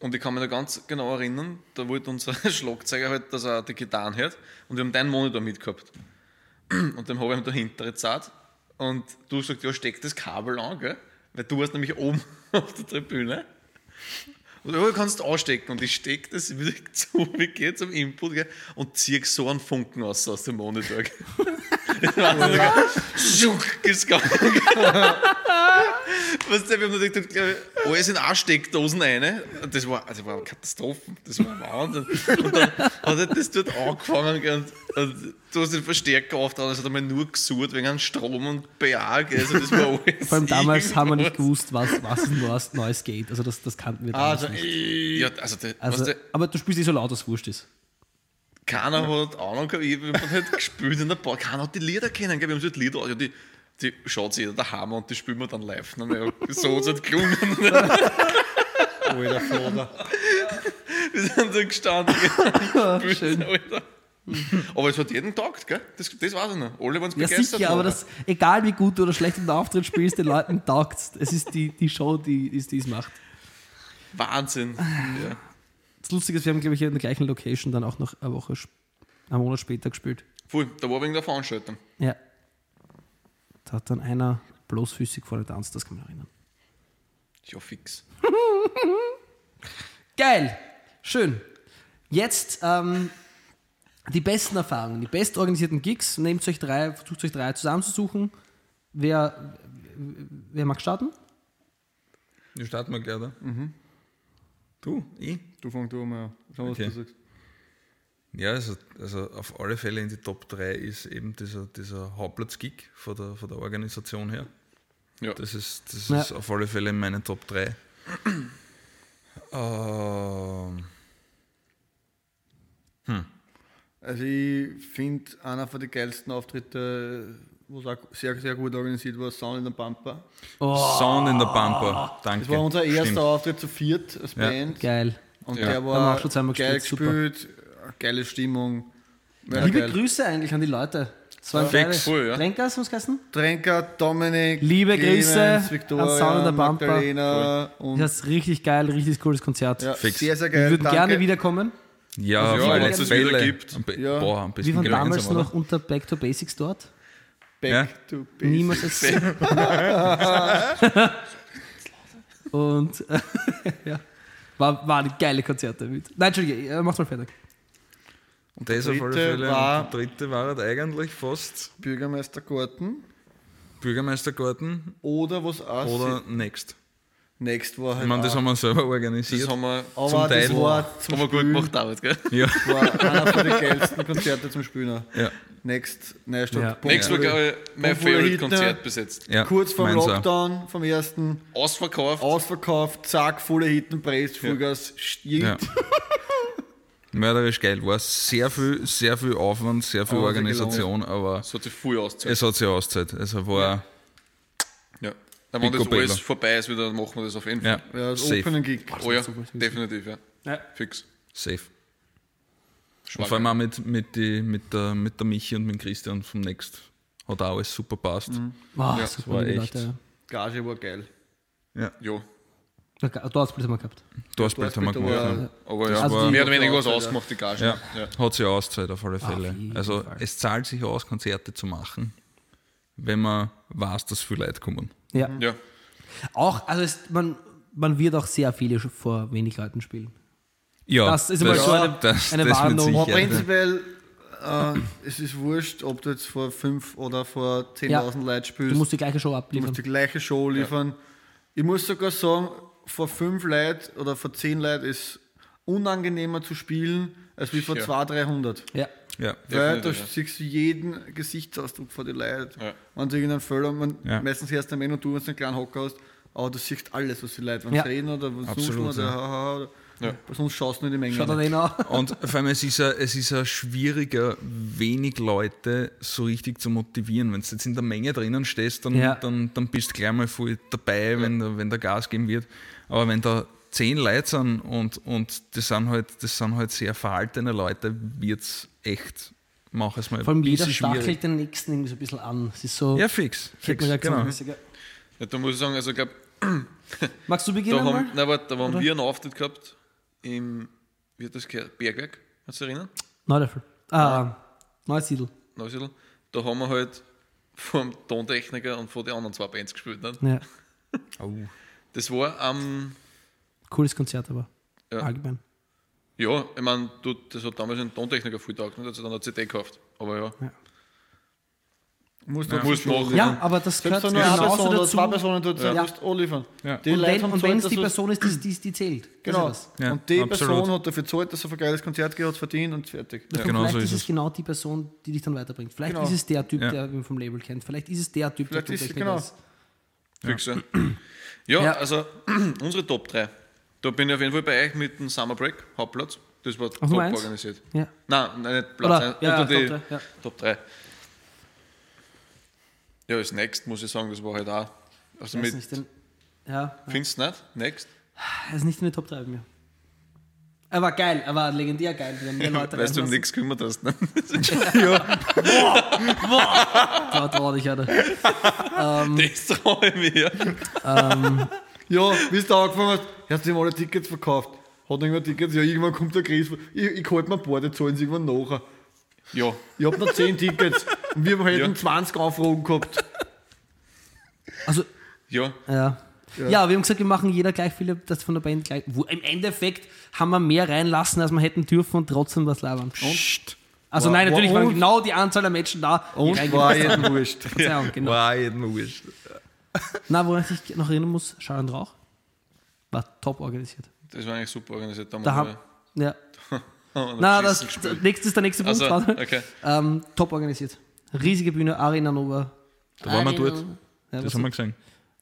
Und ich kann mich da ganz genau erinnern, da wollte unser Schlagzeuger halt, dass er die Gitarren hört und wir haben deinen Monitor mitgehabt. Und dann habe ich ihm da hintere Zeit und du sagst, ja, steck das Kabel an, gell? Weil du warst nämlich oben auf der Tribüne. Und ja, du kannst ausstecken und ich stecke das wieder zu, wie geht zum Input gell? und ziehe so einen Funken aus, aus dem Monitor. Weißt du, wir haben gedacht, ich, alles in eine Steckdosen rein. Und das war, also war eine Katastrophe. Das war Wahnsinn. Und dann hat er das dort angefangen und, und du hast den Verstärker aufgetragen, das hat einmal nur gesucht wegen einem Strom und Berg. Also das war alles. Vor allem damals haben wir nicht gewusst, was, was Neues, Neues geht. Also das, das kannten wir damals Also, nicht. Ja, also, der, Also, aber du spielst nicht so laut, dass es wurscht ist. Keiner hat Ahnung gehabt, ich habe halt gespielt in der Bar. Keiner hat die Lieder kennen. Wir haben so die Lieder, ja, die, die schaut sich jeder daheim und die spielen wir dann live. Ja, so hat es halt gelungen. alter Floder. Wir sind da gestanden. Schön. Schön. Alter. Aber es hat jeden taugt, gell? Das, das weiß ich noch. Alle waren Ja, begeistert. sicher, aber das, egal wie gut du oder schlecht im Auftritt spielst, den Leuten taugt es. ist die, die Show, die es die es macht. Wahnsinn. Ja. Das Lustige ist, wir haben, glaube ich, in der gleichen Location dann auch noch eine Woche, einen Monat später gespielt. Voll, da war wegen der Veranstaltung. Ja. Da hat dann einer bloßfüßig vorne tanzt, das kann man erinnern. Ja, fix. Geil, schön. Jetzt ähm, die besten Erfahrungen, die bestorganisierten Gigs. Nehmt euch drei, versucht euch drei zusammenzusuchen. Wer, wer mag starten? Wir starten mal gleich, oder? Du? Ich? Du fang du mal an. Schau, was Okay. du sagst. Ja, also, also auf alle Fälle in die Top 3 ist eben dieser, dieser Hauptplatz-Gig von der, von der Organisation her. Ja. Das ist, das Ja. ist auf alle Fälle in meinen Top 3. Ähm, Also ich finde, einer von den geilsten Auftritte, wo es auch sehr, sehr gut organisiert war, Sound in der Pampa. Sound in der Bumper. Danke. Das war unser erster Stimmt. Auftritt zu viert als Ja. Band. Geil. Und Ja. der wir war auch schon zweimal geil gespielt, super. gespielt, geile Stimmung. War Liebe geil. Grüße eigentlich an die Leute. Das waren Ja. Voll, ja. Was? Trenker, Dominik, Liebe Grüße Clemens, an Victoria, Sound in der Pampa. Magdalena und Das ist richtig geil, richtig cooles Konzert. ja, Fix. sehr, sehr Wir geil. würden Danke. gerne wiederkommen. Ja, auf Ja, wenn es es wieder gibt. Ja. Boah, am Wir besten waren damals noch unter Back to Basics dort. Back Ja. to basics. Niemals jetzt. Und äh, ja, war, waren geile Konzerte mit. Nein, Entschuldige, äh, mach mal fertig. Und das auf alle Dritte Fälle. war- der dritte war halt eigentlich fast Bürgermeistergarten. Bürgermeistergarten Oder was auch oder Next. Next war halt Ich meine, das haben wir selber organisiert. Das haben wir, aber zum das Teil. war zum haben wir gut gemacht, David, gell? ja, war einer von den geilsten Konzerte zum Spielen. ja, Next, Neustadt. Ja. Punkt. Nächstes Mal, glaube ich, mein Obwohl Favorite Hitler- Konzert besetzt. ja. Kurz vor dem. Lockdown, vom ersten, Ausverkauft. ausverkauft, zack, volle Hitten, Preis, Vollgas. Ja. Mörderisch geil. War sehr viel, sehr viel Aufwand, sehr viel Aber Organisation, aber Das hat sich voll ausgezahlt. es hat sich auszahlt. Also war Ja. Dann, wenn das alles vorbei ist, wieder, dann machen wir das auf jeden Fall. ja, Ja, das safe, Opening Gig. Oh ja, definitiv, ja. Ja. Fix. safe. Und Schwager. vor allem auch mit, mit, die, mit, der, mit der Michi und mit dem Christian vom Next. Hat auch alles super passt. Wow, Ja, super war echt. Leute. Gage war geil. Ja. Ja. Dortspiel haben wir gehabt. Dorfbild haben wir gemacht. war- Ja. Aber ja, Also mehr oder weniger was ausgemacht, die Gage. Ja. Ja. Hat sich ausgezahlt auf alle Auf Fälle. jeden also Fall. es zahlt sich aus, Konzerte zu machen, wenn man weiß, dass viele Leute kommen. Ja. ja. Auch, also es, man, man wird auch sehr viele vor wenig Leuten spielen. Ja, Das ist immer so eine- eine mit Warnung. Aber prinzipiell, äh, es ist wurscht, ob du jetzt vor 5 oder vor 10.000 Leute spielst. Du musst die gleiche Show Du abliefern. musst die gleiche Show liefern. Ich muss sogar sagen, vor 5 Leuten oder vor 10 Leuten ist unangenehmer zu spielen, als wie vor Ja. 200, 300. Ja. Ja, Weil da ja. siehst du jeden Gesichtsausdruck vor den Leuten. Ja. Wenn du irgendeinen Fehler, man, Ja. meistens hörst du wenn du, wenn du einen kleinen Hocker hast, aber du siehst alles, was die Leute, wenn Ja. sie reden oder was suchen oder ja. haha, oder Ja. sonst schaust du nur in die Menge. Schaut rein. an. Und vor allem, es ist, ja, es ist ja schwieriger, wenig Leute so richtig zu motivieren. Wenn du jetzt in der Menge drinnen stehst, dann, Ja. dann, dann bist du gleich mal voll dabei, wenn, der- wenn der Gas geben wird. Aber wenn da zehn Leute sind und, und das, sind halt, das sind halt sehr verhaltene Leute, wird es echt, mach es mal Vor allem ein jeder stachelt schwierig. den nächsten irgendwie so ein bisschen an. Es ist so. Ja, fix. fix genau. Ja. Da muss ich sagen, also ich glaube, Magst du da beginnen haben, mal? nein, warte, da haben Oder? wir einen Auftritt gehabt im, wie hat das gehört, Bergwerk, kannst du dich erinnern? Neulöffel. Ah, Neusiedl. Neusiedl. Da haben wir halt vor dem Tontechniker und vor den anderen zwei Bands gespielt. Ne? Ja. Oh. Das war am, Cooles Konzert, aber. Ja. Allgemein. ja, ich meine, das hat damals ein Tontechniker viel taugt, ne? hat sich dann eine CD gekauft. Aber ja, Musst Ja. du Musst machen. Ja, aber das Selbst gehört nur eine genauso Person dazu. zwei Personen dort Ja. musst. Ja. Die Und Leute wenn und es die Person ist, die, die, die zählt. Genau. Ja, und die absolut. Person hat dafür gezahlt, dass er ein geiles Konzert gehört, verdient und fertig. Und genau vielleicht so ist ist es genau die Person, die dich dann weiterbringt. Vielleicht Genau. ist es der Typ, Ja. der man vom Label kennt. Vielleicht ist es der Typ, Vielleicht der ist genau. ist. Ja. Ja, Ja. also unsere Top 3. Da bin ich auf jeden Fall bei euch mit dem Summer Break, Hauptplatz. Das war top Nummer eins? organisiert. Ja. Nein, nein, nicht Platz Oder- 1, ja, unter ja, die Top drei, ja. Top 3. Ja, als Next muss ich sagen, das war halt auch. Also mit, nicht in, ja, findest du nicht? Next? er ist nicht in den Top 3 bei mir. Er war geil, er war legendär geil. Mehr Leute Weißt du, um nichts kümmert hast, ne? Da trau dich, Alter. Das traue ich mir. Ja, wie du angefangen hast, hast du ihm alle Tickets verkauft. Hat irgendwann Tickets, ja, irgendwann kommt der Chris, ich, ich halte mir ein paar, die zahlen sie irgendwann nachher. Ja, Ich hab noch 10 Tickets wir hätten Ja. 20 Anfragen gehabt. Also, ja. ja. Ja. wir haben gesagt, wir machen jeder gleich viele, das von der Band gleich. Wo, Im Endeffekt haben wir mehr reinlassen, als wir hätten dürfen und trotzdem was labern. Psst. Also War- nein, natürlich war- waren genau die Anzahl der Menschen da. Und war jedem wurscht. Verzeihung, genau. War jedem wurscht. Na, woran ich mich noch erinnern muss, Schall und Rauch war top organisiert. Das war eigentlich super organisiert. Da, Da haben, ja. wir Na, das, gespielt. nächste ist der nächste Punkt. Also, okay. ähm, top organisiert. Riesige Bühne, Arena Nova. Da waren wir dort. Ja, Das haben wir gesehen.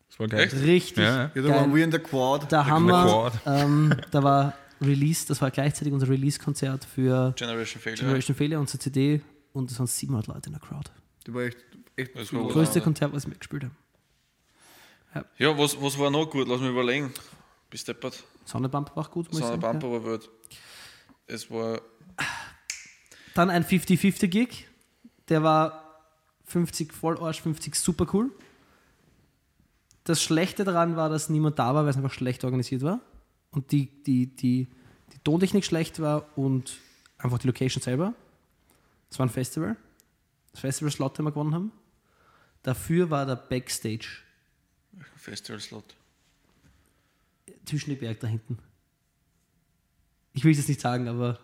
Das war geil. Echt? richtig Ja, ja. Ja, da waren wir in der Quad. Da haben wir, ähm, da war Release, das war gleichzeitig unser Release-Konzert für Generation Failure. Generation Failure, unsere CD und es waren 700 Leute in der Crowd. Die war echt, echt Das los. Größte Ja. Konzert, was wir gespielt haben. Ja, was, was war noch gut? Lass mich überlegen. Bis deppert. Sonnenbump war gut, muss So ich ein sagen. Bumper war gut. Es war. Ja. Dann ein 50-50-Gig, der war 50 Vollarsch, 50 super cool. Das Schlechte daran war, dass niemand da war, weil es einfach schlecht organisiert war. Und die, die, die, die Tontechnik schlecht war und einfach die Location selber. Es war ein Festival. Das Festival-Slot, den wir gewonnen haben. Dafür war der Backstage Festival-Slot. zwischen die Berg da hinten. Ich will es jetzt nicht sagen, aber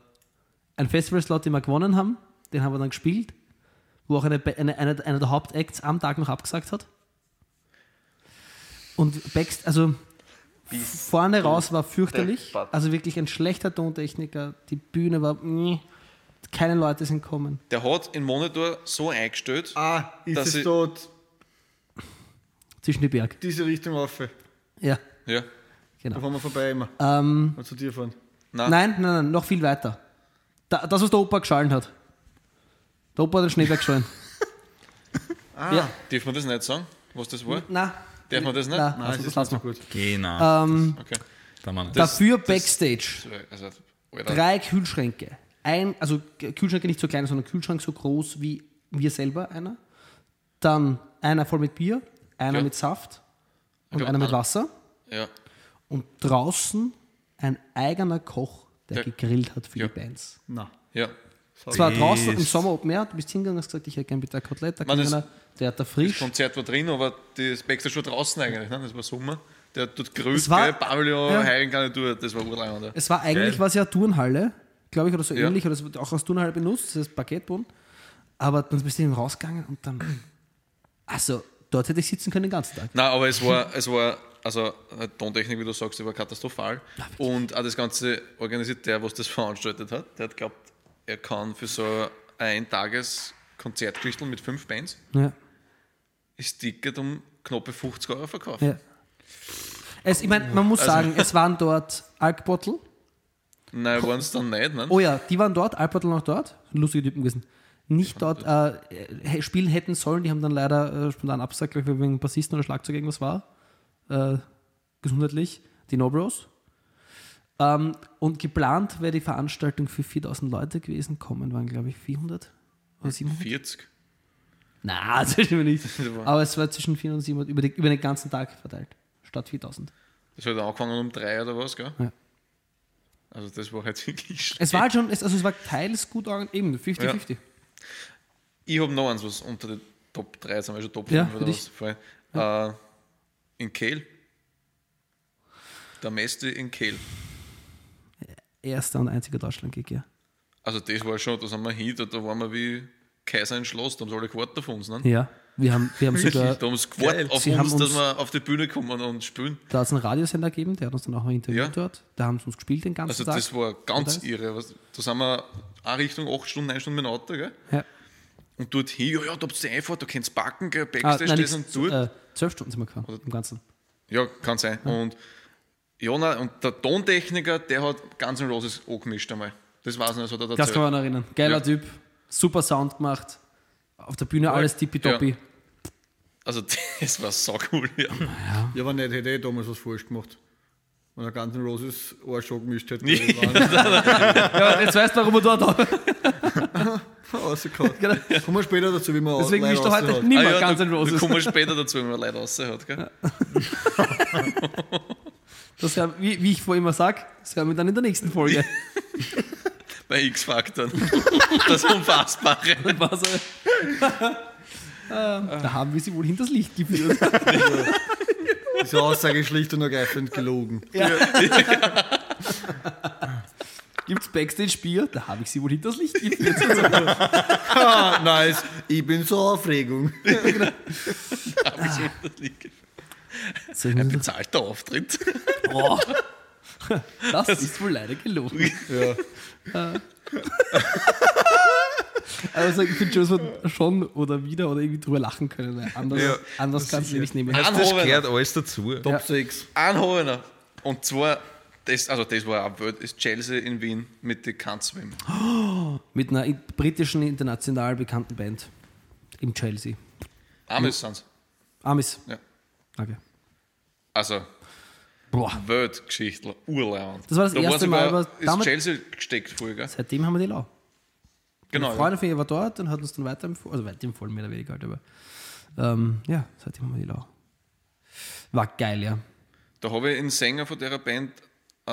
ein Festival-Slot, den wir gewonnen haben, den haben wir dann gespielt, wo auch eine, eine, eine, einer der Hauptacts am Tag noch abgesagt hat. Und Backst, also vorne raus war fürchterlich. Also wirklich ein schlechter Tontechniker. Die Bühne war. meh. Keine Leute sind kommen. Der hat den Monitor so eingestellt. Ah, ist Dass es dort Zwischen die Berg. diese Richtung auf? Ja, Ja. Da genau. fahren wir vorbei immer. Ähm, Mal zu dir fahren. Nein. nein, nein, nein, noch viel weiter. Da, das, was der Opa geschallen hat. Der Opa hat den Schneeberg geschallen. Ah, Ja. Darf man das nicht sagen, was das war? Nein. Darf man das nicht? Nein, nein, also es das ist lassen wir. gut. Genau. Ähm, Okay. Das- dafür das- Backstage. So, Also. Drei Kühlschränke. Ein, also Kühlschränke nicht so klein, sondern Kühlschrank so groß wie wir selber einer. Dann einer voll mit Bier, einer Ja. mit Saft und glaub, einer mit Wasser. Ja. Und draußen ein eigener Koch, der Der- gegrillt hat für Ja. die Bands. Na. Ja. Es war Best. draußen im Sommer Open Air, du bist hingegangen und hast gesagt, ich hätte gerne bitte ein Kotelett, da das- einer, der hat da Das frisch. Konzert war drin, aber das Backstage war draußen eigentlich. Ne? Das war Sommer. Der hat dort grüßt, Es war- gell? Pavillon, ja. Heilengarnitur, das war urleimend. Es war eigentlich was ja Turnhalle, glaube ich, oder so Ja. ähnlich, oder es wird auch als Turnhalle benutzt, das ist Parkettboden. Aber dann bist du eben rausgegangen und dann, also dort hätte ich sitzen können den ganzen Tag. Nein, aber es war, es war, also Tontechnik, wie du sagst, die war katastrophal. Und auch das Ganze organisiert, der, was das veranstaltet hat, der hat glaubt, er kann für so ein Tages Konzertgeschichte mit fünf Bands Ja. das Ticket um knappe 50 Euro verkaufen. Ja. Es, ich meine, man muss Also- sagen, es waren dort Alkbottle. Nein, waren es dann nicht, ne? Oh ja, die waren dort, Alkbottle noch dort. Lustige Typen gewesen. Nicht dort äh, spielen hätten sollen, die haben dann leider äh, spontan abgesagt, glaube ich, wegen Bassisten oder Schlagzeug irgendwas war. Äh, gesundheitlich. Die No Bros. Ähm, und geplant wäre die Veranstaltung für 4000 Leute gewesen. Kommen waren, glaube ich, 400 oder 700. 40. Na, das stimmt nicht. Aber es war zwischen 400 und 700 über, die, über den ganzen Tag verteilt. Statt 4000. Das hat angefangen um drei oder was, gell? Ja. Also das war halt wirklich schlecht. Es war halt schon, es, also es war teils gut, eben 50-50. Ich habe noch eins, was unter den Top 3, jetzt haben wir schon Top 5 Ja, oder was. Voll. Äh, in Kehl. Der Meste in Kehl. Erster und einziger Deutschland-Gig, ja. Also das war schon, da sind wir hin, da, da waren wir wie Kaiser in Schloss, da haben sie alle gewartet auf uns. Ne? Ja. Wir haben, wir haben sogar, Da haben sie gewartet auf Sie uns, haben dass uns- wir auf die Bühne kommen und spielen. da hat es einen Radiosender gegeben, der hat uns dann auch noch interviewt Ja. dort. Da haben sie uns gespielt den ganzen Also Tag. das war ganz Oder? irre. Was- Da sind wir auch Richtung 8 Stunden, 9 Stunden mit dem Auto, gell? ja. Und dort hin, ja, ja, da habt ihr Einfahrt, da könnt ihr backen, gell? ah, Backstage, nein, das und dort. äh, zwölf Stunden sind wir gefahren, im Ganzen. Ja, kann sein. Und, ja, nein, und der Tontechniker, der hat Guns N' Roses angemischt einmal. Das weiß ich nicht, das hat er Das kann man erinnern. Geiler Ja. Typ, super Sound gemacht. Auf der Bühne alles tippitoppi. Also das war so cool, ja. Ja, aber nicht, hätte ich damals was falsch gemacht. Wenn er ganzen Roses Ohr schon gemischt hätte. Nee. Ja. jetzt weißt du, warum wir dort haben. rausgehauen. Genau. Kommen wir später dazu, wie man Deswegen mischt er heute raushaut. niemand Ah ja, Guns N' Roses. kommen wir später dazu, wenn man Leute raus hat, gell? Das ja, wie, wie ich vorhin immer sage, das hören wir dann in der nächsten Folge. Bei X-Factor. Das Unfassbare. Was, äh, da haben wir sie wohl hinters Licht geführt. Diese Aussage ist schlicht und ergreifend gelogen. Gibt es Backstage-Bier? Da habe ich sie wohl hinters Licht geführt. Ah, nice. Ich bin so Aufregung. Soll ich Ein bezahlter Auftritt. Boah. Das ist wohl leider gelogen. Ja. Also ich finde schon, dass wir schon oder wieder oder irgendwie drüber lachen können. Weil anders Ja, anders kannst du nicht nehmen. Das gehört alles dazu. Top 6. Ein Hovener. Und zwar, das, also das war auch Welt, ist Chelsea in Wien mit den Kanzwim. Mit einer in- britischen, international bekannten Band. In Chelsea. Amis sind's. Amis. Ja. Okay. Also, Boah. Weltgeschichtler, Urlaub. Das war das erste Mal, aber ist damit- Chelsea gesteckt vorher, gell? Seitdem haben wir die Lau. Genau. Freundin von ihr war dort und hat uns dann weiterempfohlen, also weiterempfohlen, mehr oder weniger halt, aber ähm, ja, seitdem haben wir die Lau. War geil, ja. Da habe ich einen Sänger von der Band äh,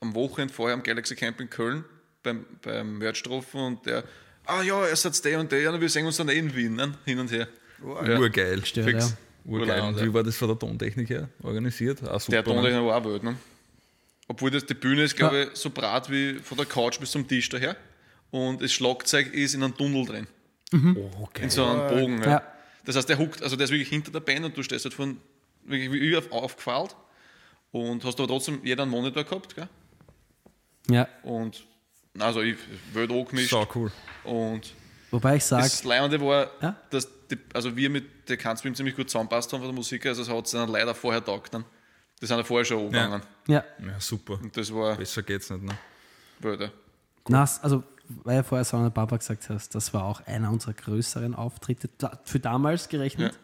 am Wochenende vorher am Galaxy Camp in Köln beim, beim Merch getroffen und der, ah ja, er sagt der und der, ja, wir singen uns dann eh in Wien, ne? hin und her. Ja. Urgeil. Stört, Fix. ja. Urgeil. Und wie war das von der Tontechnik her organisiert? Auch super. Der Tontechniker war auch wild, ne? Obwohl das, die Bühne ist, glaube ich, so breit wie von der Couch bis zum Tisch daher. Und das Schlagzeug ist in einem Tunnel drin. Oh, geil. In so einem Bogen. Ja. Ja. Das heißt, der huckt, also der ist wirklich hinter der Band und du stehst halt von wirklich wie auf, aufgefallt und hast aber trotzdem jeder einen Monitor gehabt, gell? ja. Und also ich wird angemischt. So cool. Und Wobei ich sage, das Leihende war, Ja? dass die, also wir mit der Kanzlerin ziemlich gut zusammenpasst haben von der Musik, also es hat es dann leider vorher taugt dann. Die sind ja vorher schon angegangen. ja, Ja, super. Und das war Besser geht's nicht, ne? wild, ja. nas, also weil ja vorher Sonne Papa gesagt hast, das war auch einer unserer größeren Auftritte, für damals gerechnet. Ja.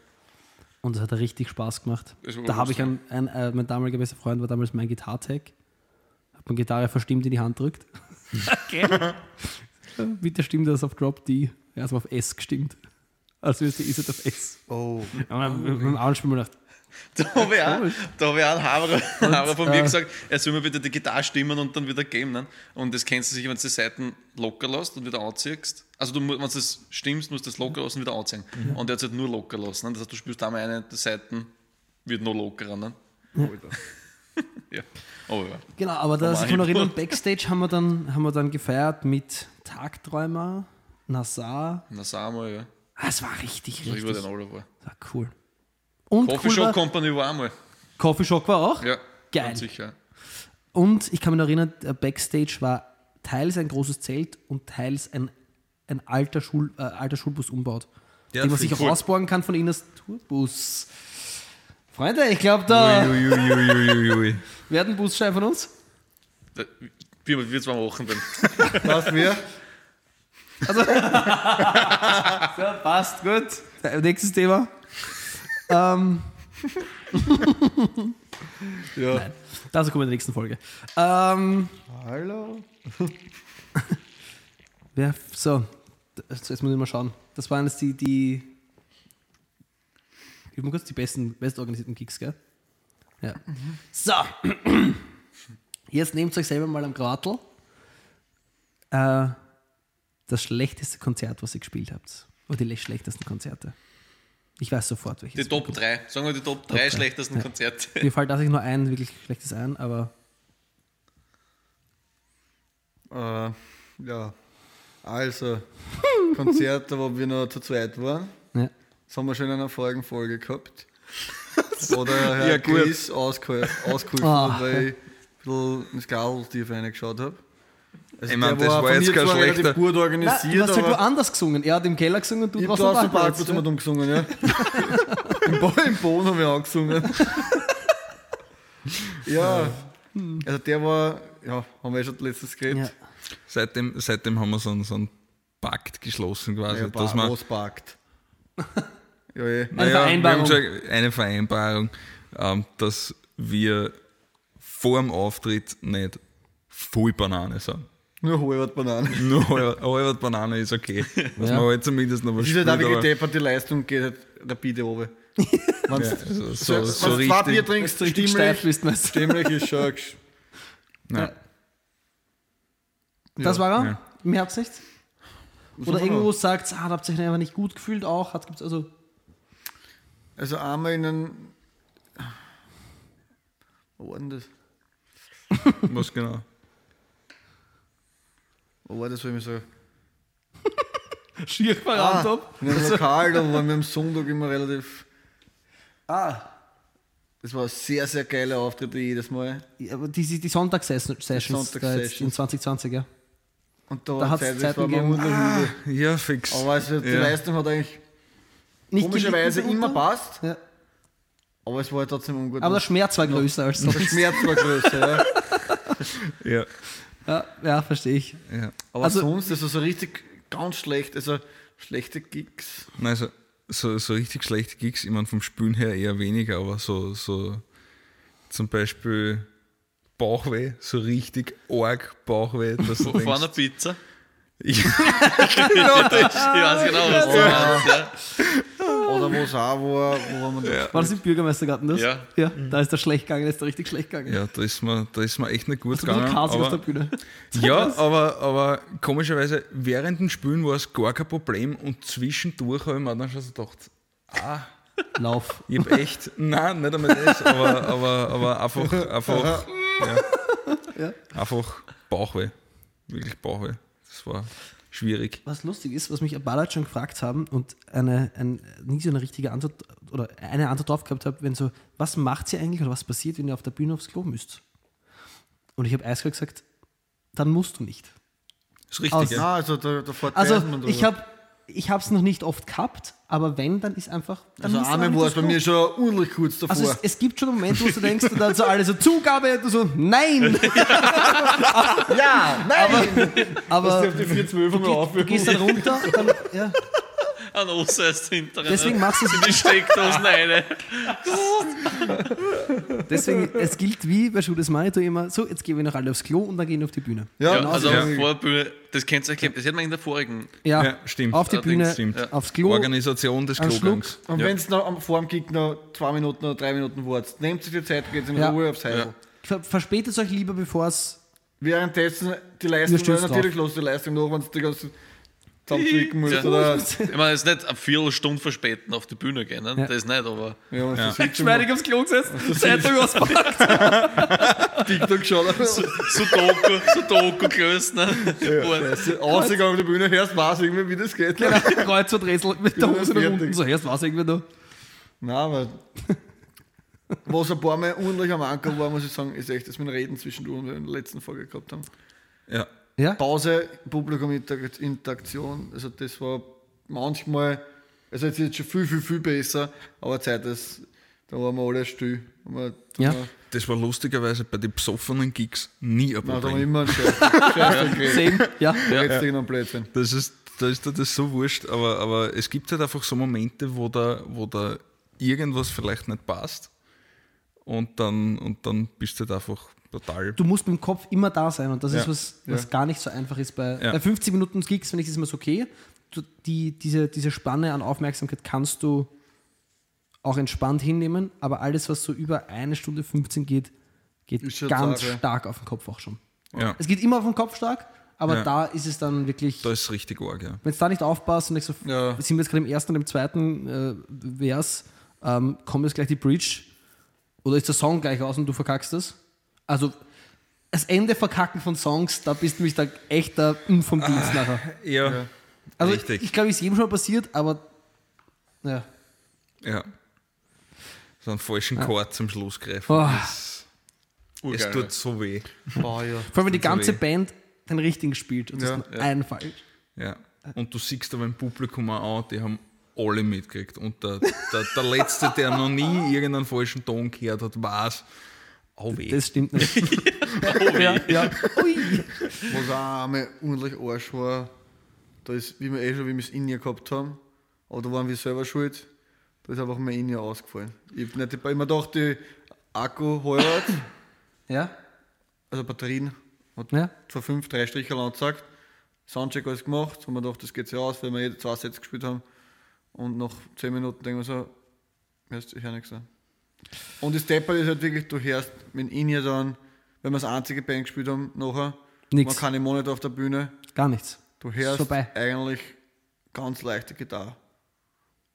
Und das hat richtig Spaß gemacht. Da habe ich einen, ein, äh, mein damaliger bester Freund war damals mein Gitartech. Hat mir Gitarre verstimmt in die Hand drückt. okay. Bitte stimmt das auf Drop D. Er hat auf S gestimmt. Also ist die es auf S. Oh. Aber beim habe ich gedacht, Da habe ich, auch- da hab ich auch einen Haberer, Haberer von mir äh, gesagt, er soll mir bitte die Gitarre stimmen und dann wieder geben. Ne? Und das kennst du sicher, wenn du die Seiten locker lässt und wieder anziehst. Also du, wenn du das stimmst, musst du das locker lassen und wieder anziehen. Und er hat es halt nur locker lassen. Ne? Das heißt, du spürst einmal eine der Seiten, wird noch lockerer. Ne? ja. Oh ja. Genau, aber da sich Normal. noch erinnern, Backstage haben wir dann, haben wir dann gefeiert mit Tagträumer, Nassar. Na sagen wir, ja. Ah, es war richtig, Ich richtig. war den war. Das war cool. Und Coffee cool Shop war, Company war einmal. Coffee Shop war auch. Ja, Geil. ganz sicher. Und ich kann mich noch erinnern, der Backstage war teils ein großes Zelt und teils ein, ein alter, Schul, äh, alter Schulbus umbaut, Ja, den man sich auch cool. ausborgen kann von innen als Tourbus. Freunde, ich glaube, da Ui, ui, ui, ui, ui, ui. werden ein Busschein von uns. Wir, wir zwei machen dann. Was wir? Ja, passt, gut. Nächstes Thema. ähm, Ja. dazu kommen wir in der nächsten Folge. Ähm, Hallo? wer, so, jetzt muss ich mal schauen. Das waren jetzt die, die ich mal kurz die besten, bestorganisierten Gigs, gell? Ja. So. Jetzt nehmt euch selber mal am Gratel. Äh, das schlechteste Konzert, was ihr gespielt habt. Oder die schlechtesten Konzerte. Ich weiß sofort, welches. Die Top 3. Sagen wir die Top 3 drei. schlechtesten Ja. Konzerte. Mir fällt tatsächlich nur ein wirklich schlechtes ein, aber Äh, ja. Also, Konzerte, wo wir noch zu zweit waren. ja. Das haben wir schon in einer vorigen Folge gehabt. Oder Herr Ja. Chris ausgeholfen, ausgeholfen Ah. Weil ich ins Gabeltief reingeschaut habe. Also Ich mein, der das war von jetzt mir kein schlechter- gut Nein, du organisiert, hast halt aber woanders gesungen. Er hat im Keller gesungen und du draußen am im Parkplatz. Parkplatz immer dumm gesungen, ja. Im, Bo Im Boden habe ich angesungen. ja, also der war, ja, haben wir ja schon letztes Ja. geredet. Seitdem, seitdem haben wir so einen, so einen Pakt geschlossen quasi. Ja, dass ja, wir, was packt. ja, eh. Eine Vereinbarung. Wir haben gesagt, eine Vereinbarung, ähm, dass wir vor dem Auftritt nicht voll Banane sagen. Nur Hollywood Bananen. Nur halb halb Banane ist okay. Dass Ja. man halt zumindest noch was Das ist halt spürt, auch wirklich aber- deppert, die Leistung geht halt rapide runter. Wenn ja, du so, so, so, zwei Bier trinkst, du richtig steif stimmlich, du? ist schon Ja. Das war er? Ja. Im Herbst nicht? Oder irgendwo sagt, ah, da habt ihr euch einfach nicht gut gefühlt auch. Hat, gibt's also, Also einmal in einen. Wo war denn das? Was genau? Wo war das, wo ich mich so. schier Ah, verrannt in einem Lokal, da waren wir am Sonntag immer relativ. Ah. Das war ein sehr, sehr geiler Auftritt jedes Mal. Ja, aber die, die Sonntagssessions jetzt in Sonntagssessions. 2020, ja. Und da, Da Zeit, das Zeiten gegeben. wunderbar. Ja, fix. Aber also die Ja. Leistung hat eigentlich Nicht komischerweise immer passt, Ja. Aber es war halt trotzdem ungut. Aber der Schmerz war größer als der sonst. Schmerz war größer, ja. Ja, Ja, ja verstehe ich. ja. Aber Also- sonst, also so richtig ganz schlecht, also schlechte Gigs. Nein, also, so, so richtig schlechte Gigs, ich meine vom Spülen her eher weniger, aber so, so zum Beispiel Bauchweh, so richtig arg Bauchweh, dass du Vor einer Pizza. ich, Ich weiß genau, was du meinst. Ja. Oder wo es auch war, wo war man da War das im Bürgermeistergarten das? Ja. ja. Da ist der schlecht gegangen, da ist der richtig schlecht gegangen. ja, da ist mir, da ist mir echt nicht gut Hast du ein bisschen gegangen. Kasig auf der Aber, Bühne? ja, aber, aber komischerweise, während dem Spülen war es gar kein Problem und zwischendurch habe ich mir dann schon so gedacht, ah, Lauf. Ich hab echt, nein, nicht einmal das, aber, aber, aber einfach, einfach, ja, Ja. einfach Bauchweh. Wirklich Bauchweh. Das war schwierig. Was lustig ist, was mich ein paar Leute schon gefragt haben und eine, ein, nie so eine richtige Antwort oder eine Antwort drauf gehabt habe, wenn so, was macht ihr eigentlich oder was passiert, wenn ihr auf der Bühne aufs Klo müsst? Und ich habe eiskalt gesagt, dann musst du nicht. Ist richtig, Aus- ja. Ah, also da, da Also Tausend und ich habe es noch nicht oft gehabt, aber wenn, dann ist einfach. Dann Also einfach war es bei mir schon ordentlich kurz davor. Also es, es gibt schon einen Moment, wo du denkst, und dann so alle so Zugabe, und du so, nein! ja, nein! Aber 412 du, du gehst dann runter, dann, ja. Ein Osser ist hinter Deswegen machst du es in die Steckdosen rein. Deswegen, es gilt wie bei Schuh des Manito immer, so, jetzt gehen wir noch alle aufs Klo und dann gehen wir auf die Bühne. Ja, Ja, also ja. vor der Bühne, das kennt ihr euch, das hätten wir in der vorigen. Ja, Ja, stimmt. auf die Bühne, stimmt. aufs Klo. Organisation des Klogangs. Und Ja. wenn es noch am- vor dem Kick noch zwei Minuten oder drei Minuten wartet, nehmt sich die Zeit, geht in Ja. Ruhe aufs Heil. Ja. Ver verspätet euch lieber, bevor es. Währenddessen die Leistung, natürlich los die Leistung noch, wenn du die ganze zusammenflicken musst. Ja. Oder, Ich meine, es ist nicht eine Viertelstunde verspäten auf die Bühne gehen, ne? Ja. das nicht, aber ja, Ja. Geschmeidig aufs Klo gesetzt, Zeitung auspackt. und TikTok geschaut hast. so Doku, so Doku gelöst. Ne? Scheiße, Ausgegangen auf die Bühne, hörst, weiß irgendwie, wie das geht. Genau, Kreuz und Rätsel mit der Ja, Hose nach unten. So, erst war es irgendwie da. Nein, aber was ein paar Mal ordentlich am Anker war, muss ich sagen, ist echt das mit dem Reden zwischendurch, was wir in der letzten Folge gehabt haben. Ja. Ja? Pause, Publikum Interakt- Interaktion, also das war manchmal, also jetzt ist es schon viel, viel, viel besser, aber Zeit ist, da waren wir alle still. Wir- Ja. wir- Das war lustigerweise bei den besoffenen Gigs nie ein Nein, da Problem. immer einen Scheiß, ja. Ja. Jetzt ja. Blödsinn. Das ist, da ist dir das so wurscht, aber, aber es gibt halt einfach so Momente, wo da, wo da irgendwas vielleicht nicht passt und dann, und dann bist du halt einfach total. Du musst mit dem Kopf immer da sein und das ist Ja. was, was Ja. gar nicht so einfach ist. Bei, Ja. bei 50 Minuten Gigs finde ich das immer so okay. Du, die, diese, diese Spanne an Aufmerksamkeit kannst du auch entspannt hinnehmen, aber alles, was so über eine Stunde 15 geht, geht Ist ganz Sache. stark auf den Kopf auch schon. Ja, Es geht immer auf den Kopf stark, aber Ja. da ist es dann wirklich, da ist es richtig arg, ja. wenn es da nicht aufpasst und ich so, Ja. sind wir jetzt gerade im ersten und im zweiten äh, Vers, ähm, kommt jetzt gleich die Bridge oder ist der Song gleich aus und du verkackst das? Also das Ende verkacken von Songs, da bist du mich da echt da vom Dienst nachher. Ja, Also richtig. ich glaube, es ist jedem schon mal passiert, aber ja. Ja. So einen falschen Chord zum Schluss greifen. Oh. Das, es tut so weh. Boah, ja. Vor allem, wenn die so ganze weh. Band den richtigen spielt und Ja, das ist ein falsch. Ja. Und du siehst aber im Publikum auch an, die haben alle mitgekriegt. Und der, der, der Letzte, der noch nie irgendeinen falschen Ton gehört hat, weiß, oh weh. Das stimmt nicht. ja, ja. Ui. Was auch einmal ordentlich Arsch war, da ist, wie wir eh schon, wie wir es in ihr gehabt haben, aber da waren wir selber schuld, da ist einfach mein in ihr ausgefallen. Ich hab nicht, ich hab immer gedacht, die Akku halbert, Ja? also Batterien, hat Ja? vor fünf, drei Striche lang gesagt, Soundcheck alles gemacht, haben wir gedacht, das geht sich aus, weil wir jede zwei Sätze gespielt haben. Und nach zehn Minuten denken wir so, ich höre nichts an. Und das Depper ist halt wirklich, du hörst mit in ihr dann, wenn wir das einzige Band gespielt haben, nachher, Nix. man keine Monitor auf der Bühne, Gar nichts. Du hörst eigentlich ganz leichte Gitarre.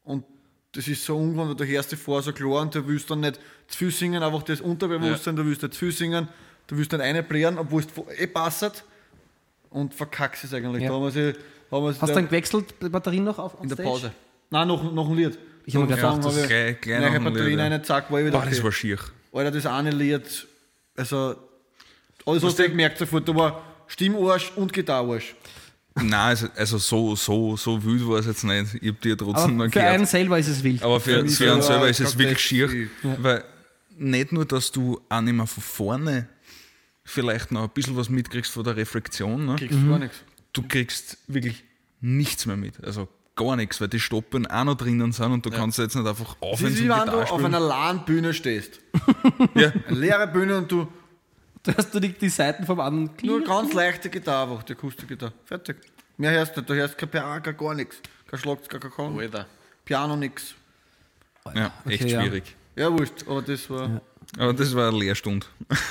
Und das ist so ungewohnt, weil du hörst dich vor so klar und du willst dann nicht zu viel singen, einfach das Unterbewusstsein, du willst nicht zu viel singen, du willst nicht eine blären, obwohl es eh passt und verkackst es eigentlich. Ja. Da haben wir sie, haben wir Hast du da dann gewechselt, die Batterien noch auf in der? Pause. Nein, noch, noch ein Lied. Ich hab mir Nach dem gedacht, das habe ich gleich- gleich Lied, ja. rein, zack, war ich wieder Boah, das war schier. Alter, das eine Lied, also alles hast du gemerkt sofort, da war Stimmarsch und Gitarrearsch. Nein, also, also so, so, so wild war es jetzt nicht. Ich habe dir trotzdem Aber noch für einen gehört. selber ist es wild. Aber für, mich für einen selber ist es wirklich schier. viel. Weil nicht nur, dass du auch nicht mehr von vorne vielleicht noch ein bisschen was mitkriegst von der Reflexion, ne? Kriegst du gar nichts. du kriegst wirklich nichts mehr mit. Also gar nichts, weil die Stoppen auch noch drinnen sind und du kannst jetzt nicht einfach Das aufhören ist zum wie wenn du auf einer LAN-Bühne stehst. Ja. Eine leere Bühne und du Da hast du die, die Seiten vom anderen nur ganz leichte Gitarre, einfach die Akustikgitarre. Fertig. Mehr hörst du nicht. Du hörst kein PA, gar, nichts. Kein Schlagzeug, gar kein Kong. Alter. Piano, nix. ja, echt Okay, ja. schwierig. Ja, wurscht. Aber das war Aber das war eine Lehrstunde.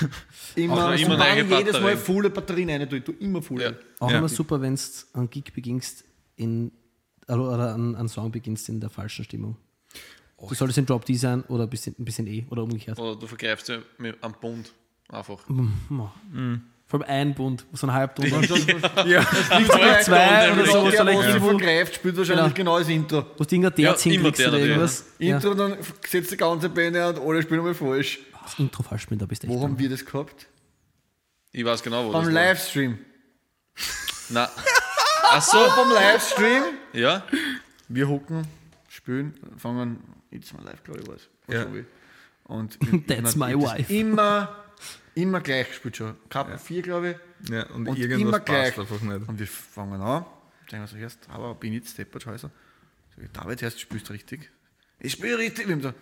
immer, also immer neue jedes Mal volle Batterien rein. Du, du immer voll. Ja. Auch Ja. immer super, wenn du einen Gig beginnst in, oder, einen, einen Song beginnst in der falschen Stimmung. Du solltest ein Drop D sein oder ein bisschen, ein bisschen E oder umgekehrt. Oder du vergreifst mit am Bund. Einfach. Vor allem ein Bund, so ein Halbton. Ja. zwei oder so, Der, der, der irgendwo- vergreift, spielt wahrscheinlich genau, das Intro. Wo du irgendein Ja, Terz immer hinkriegst der, oder der, irgendwas. Ja. Intro, dann setzt die ganze Band und alle spielen mal falsch. Das Intro falsch spielen, da bist du echt. Wo haben wir das gehabt? Ich weiß genau, wo Beim das. Livestream. Nein. Ach so. Beim Livestream. Ja. Wir hocken, spielen, fangen, jetzt mal live, glaube ich, was. Ja. Und That's my wife. Immer, immer gleich gespielt schon. Kappen 4, glaube ich. Ja, und, Und irgendwas immer passt gleich. einfach nicht. Und wir fangen an. Denken wir so, erst, aber bin ich jetzt deppert, scheiße. Sag ich, David, erst spielst du richtig? Ich spiele richtig. Wir haben so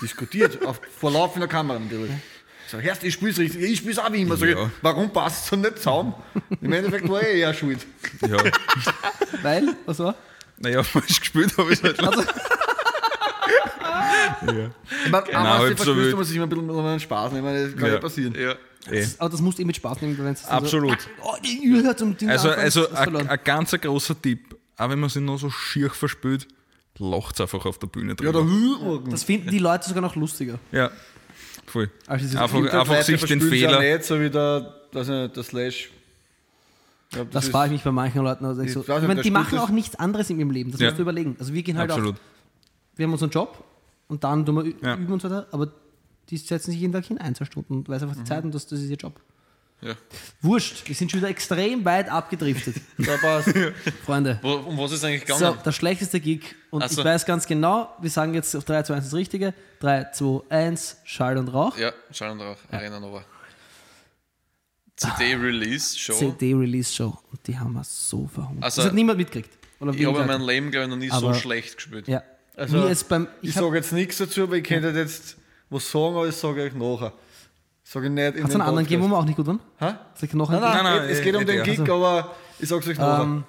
diskutiert, auf, vor laufender Kamera natürlich. Ich sag, erst, ich spiel's richtig. Ich spiel's auch wie immer. Ich, Ja. warum passt es so nicht zusammen? Im Endeffekt war ich eher schuld. Ja. Weil, was war? naja, falsch gespielt habe ich halt. Also, ja. Ich meine, Nein, einmal hast so muss sich immer ein bisschen einen Spaß nehmen, das kann Ja. ja passieren. Ja. Eh. aber das musst du eh mit Spaß nehmen, wenn es Absolut. So, oh, zum Ding Also, also ein, ein ganz großer Tipp, auch wenn man sich noch so schier verspürt, lacht einfach auf der Bühne Ja, drüber. der Hühorgen. Das finden die Leute sogar noch lustiger. Ja, voll. Als dieses Einfach, einfach sich den Fehler. Ja nicht, so wie der, das, der Slash. Ich glaub, Das frage ich mich bei manchen Leuten. Also ich so, Ich meine, die machen das- auch nichts anderes in ihrem Leben. Das Ja. musst du überlegen. Also wir gehen halt Absolut. auch, wir haben unseren Job und dann tun wir Ja. üben und so weiter, aber die setzen sich jeden Tag hin, ein, zwei Stunden, weil es einfach die Zeit und das, das ist ihr Job. Ja. Wurscht, wir sind schon wieder extrem weit abgedriftet, Da passt. Freunde. Wo, um was ist eigentlich So, gegangen? der schlechteste Gig. Und Ach so. ich weiß ganz genau, wir sagen jetzt auf 3, 2, 1 das Richtige. 3, 2, 1, Schall und Rauch. Ja, schauen wir drauf. Arena Nova. CD-Release Show. CD-Release-Show. Und die haben wir so verhungert. Also, das hat niemand mitgekriegt. Oder Ich habe in meinem Leben, glaube ich, noch nie so Aber- schlecht gespielt. Ja. Also, beim, Ich ich sage jetzt nichts dazu, aber ich könnte jetzt was sagen, aber das sage ich euch nachher. Sage ich nicht in Hat es einen anderen gegeben, wo wir auch nicht gut waren? Hä? Ich noch Nein, einen nein, Nein, nein, es geht um eh, den ja. Gig, Also- aber ich sag's euch nachher. Ähm,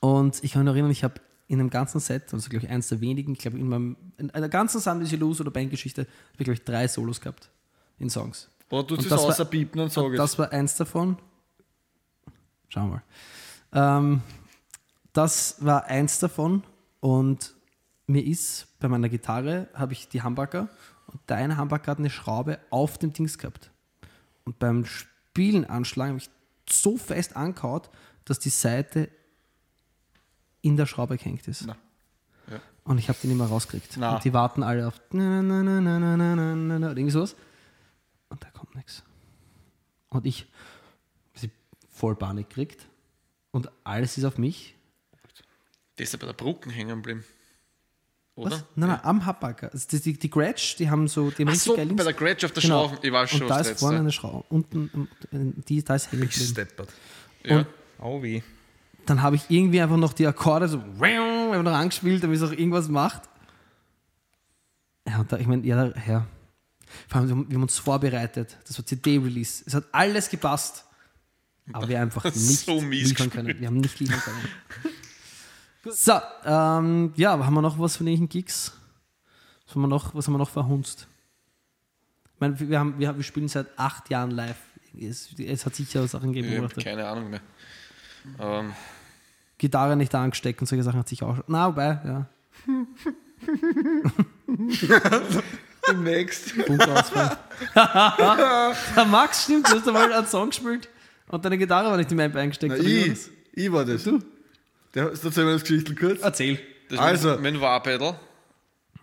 und ich kann mich noch erinnern, ich habe in einem ganzen Set, also glaube ich eins der wenigen, ich glaube in, meinem, in einer ganzen Sunday Lose oder Bandgeschichte, habe ich glaube ich drei Solos gehabt in Songs. Und es das war- außer piepen und sag. Das war eins davon. Schauen wir mal. Ähm, das war eins davon und mir ist bei meiner Gitarre habe ich die Humbucker und deine Humbucker hat eine Schraube auf dem Dings gehabt. Und beim Spielen anschlagen habe ich so fest angehaut, dass die Seite in der Schraube gehängt ist. Ja. Und ich habe die nicht mehr rausgekriegt. Na. Und die warten alle auf na, na, na, na, na, na, na, na, na, oder irgendwie sowas. Und da kommt nichts. Und ich sie voll Panik gekriegt. Und alles ist auf mich. Der ist ja bei der Brücken hängen geblieben. Oder? Was? Nein, nein, am Habacker. Also die, die, die Gratsch, die haben so, die haben Ach so, geil bei links. der Gratsch auf der Genau. Schrauben. Ich weiß schon, Und da ist vorne eine Schraube. Unten, ähm, die, da ist hängen geblieben. Steppert. ja. Und Oh wie. dann habe ich irgendwie einfach noch die Akkorde so einfach noch angespielt, damit es auch irgendwas macht. Ja, und da, ich meine, ja, ja. Vor allem, wir haben, uns vorbereitet. Das war CD-Release. Es hat alles gepasst. Aber wir einfach nicht So liefern können. Wir haben nicht liefern können. so, ähm, ja, haben wir noch was von irgendwelchen Gigs? Was haben wir noch, was haben wir noch verhunzt? Ich meine, wir, haben, wir, haben- wir spielen seit acht Jahren live. Es, es hat sicher Sachen gegeben, Ich keine Ahnung mehr. Ähm, Gitarre nicht angesteckt und solche Sachen hat sich auch schon. Na, wobei, ja. Demnächst. Punktausfall. Der Max, stimmt, du hast einmal einen Song gespielt und deine Gitarre war nicht in mein Bein gesteckt. Na, ich, ich war das. Du? Der, erzähl mir das Geschichte kurz. Erzähl. das Also. mit, mit dem War-Pedal?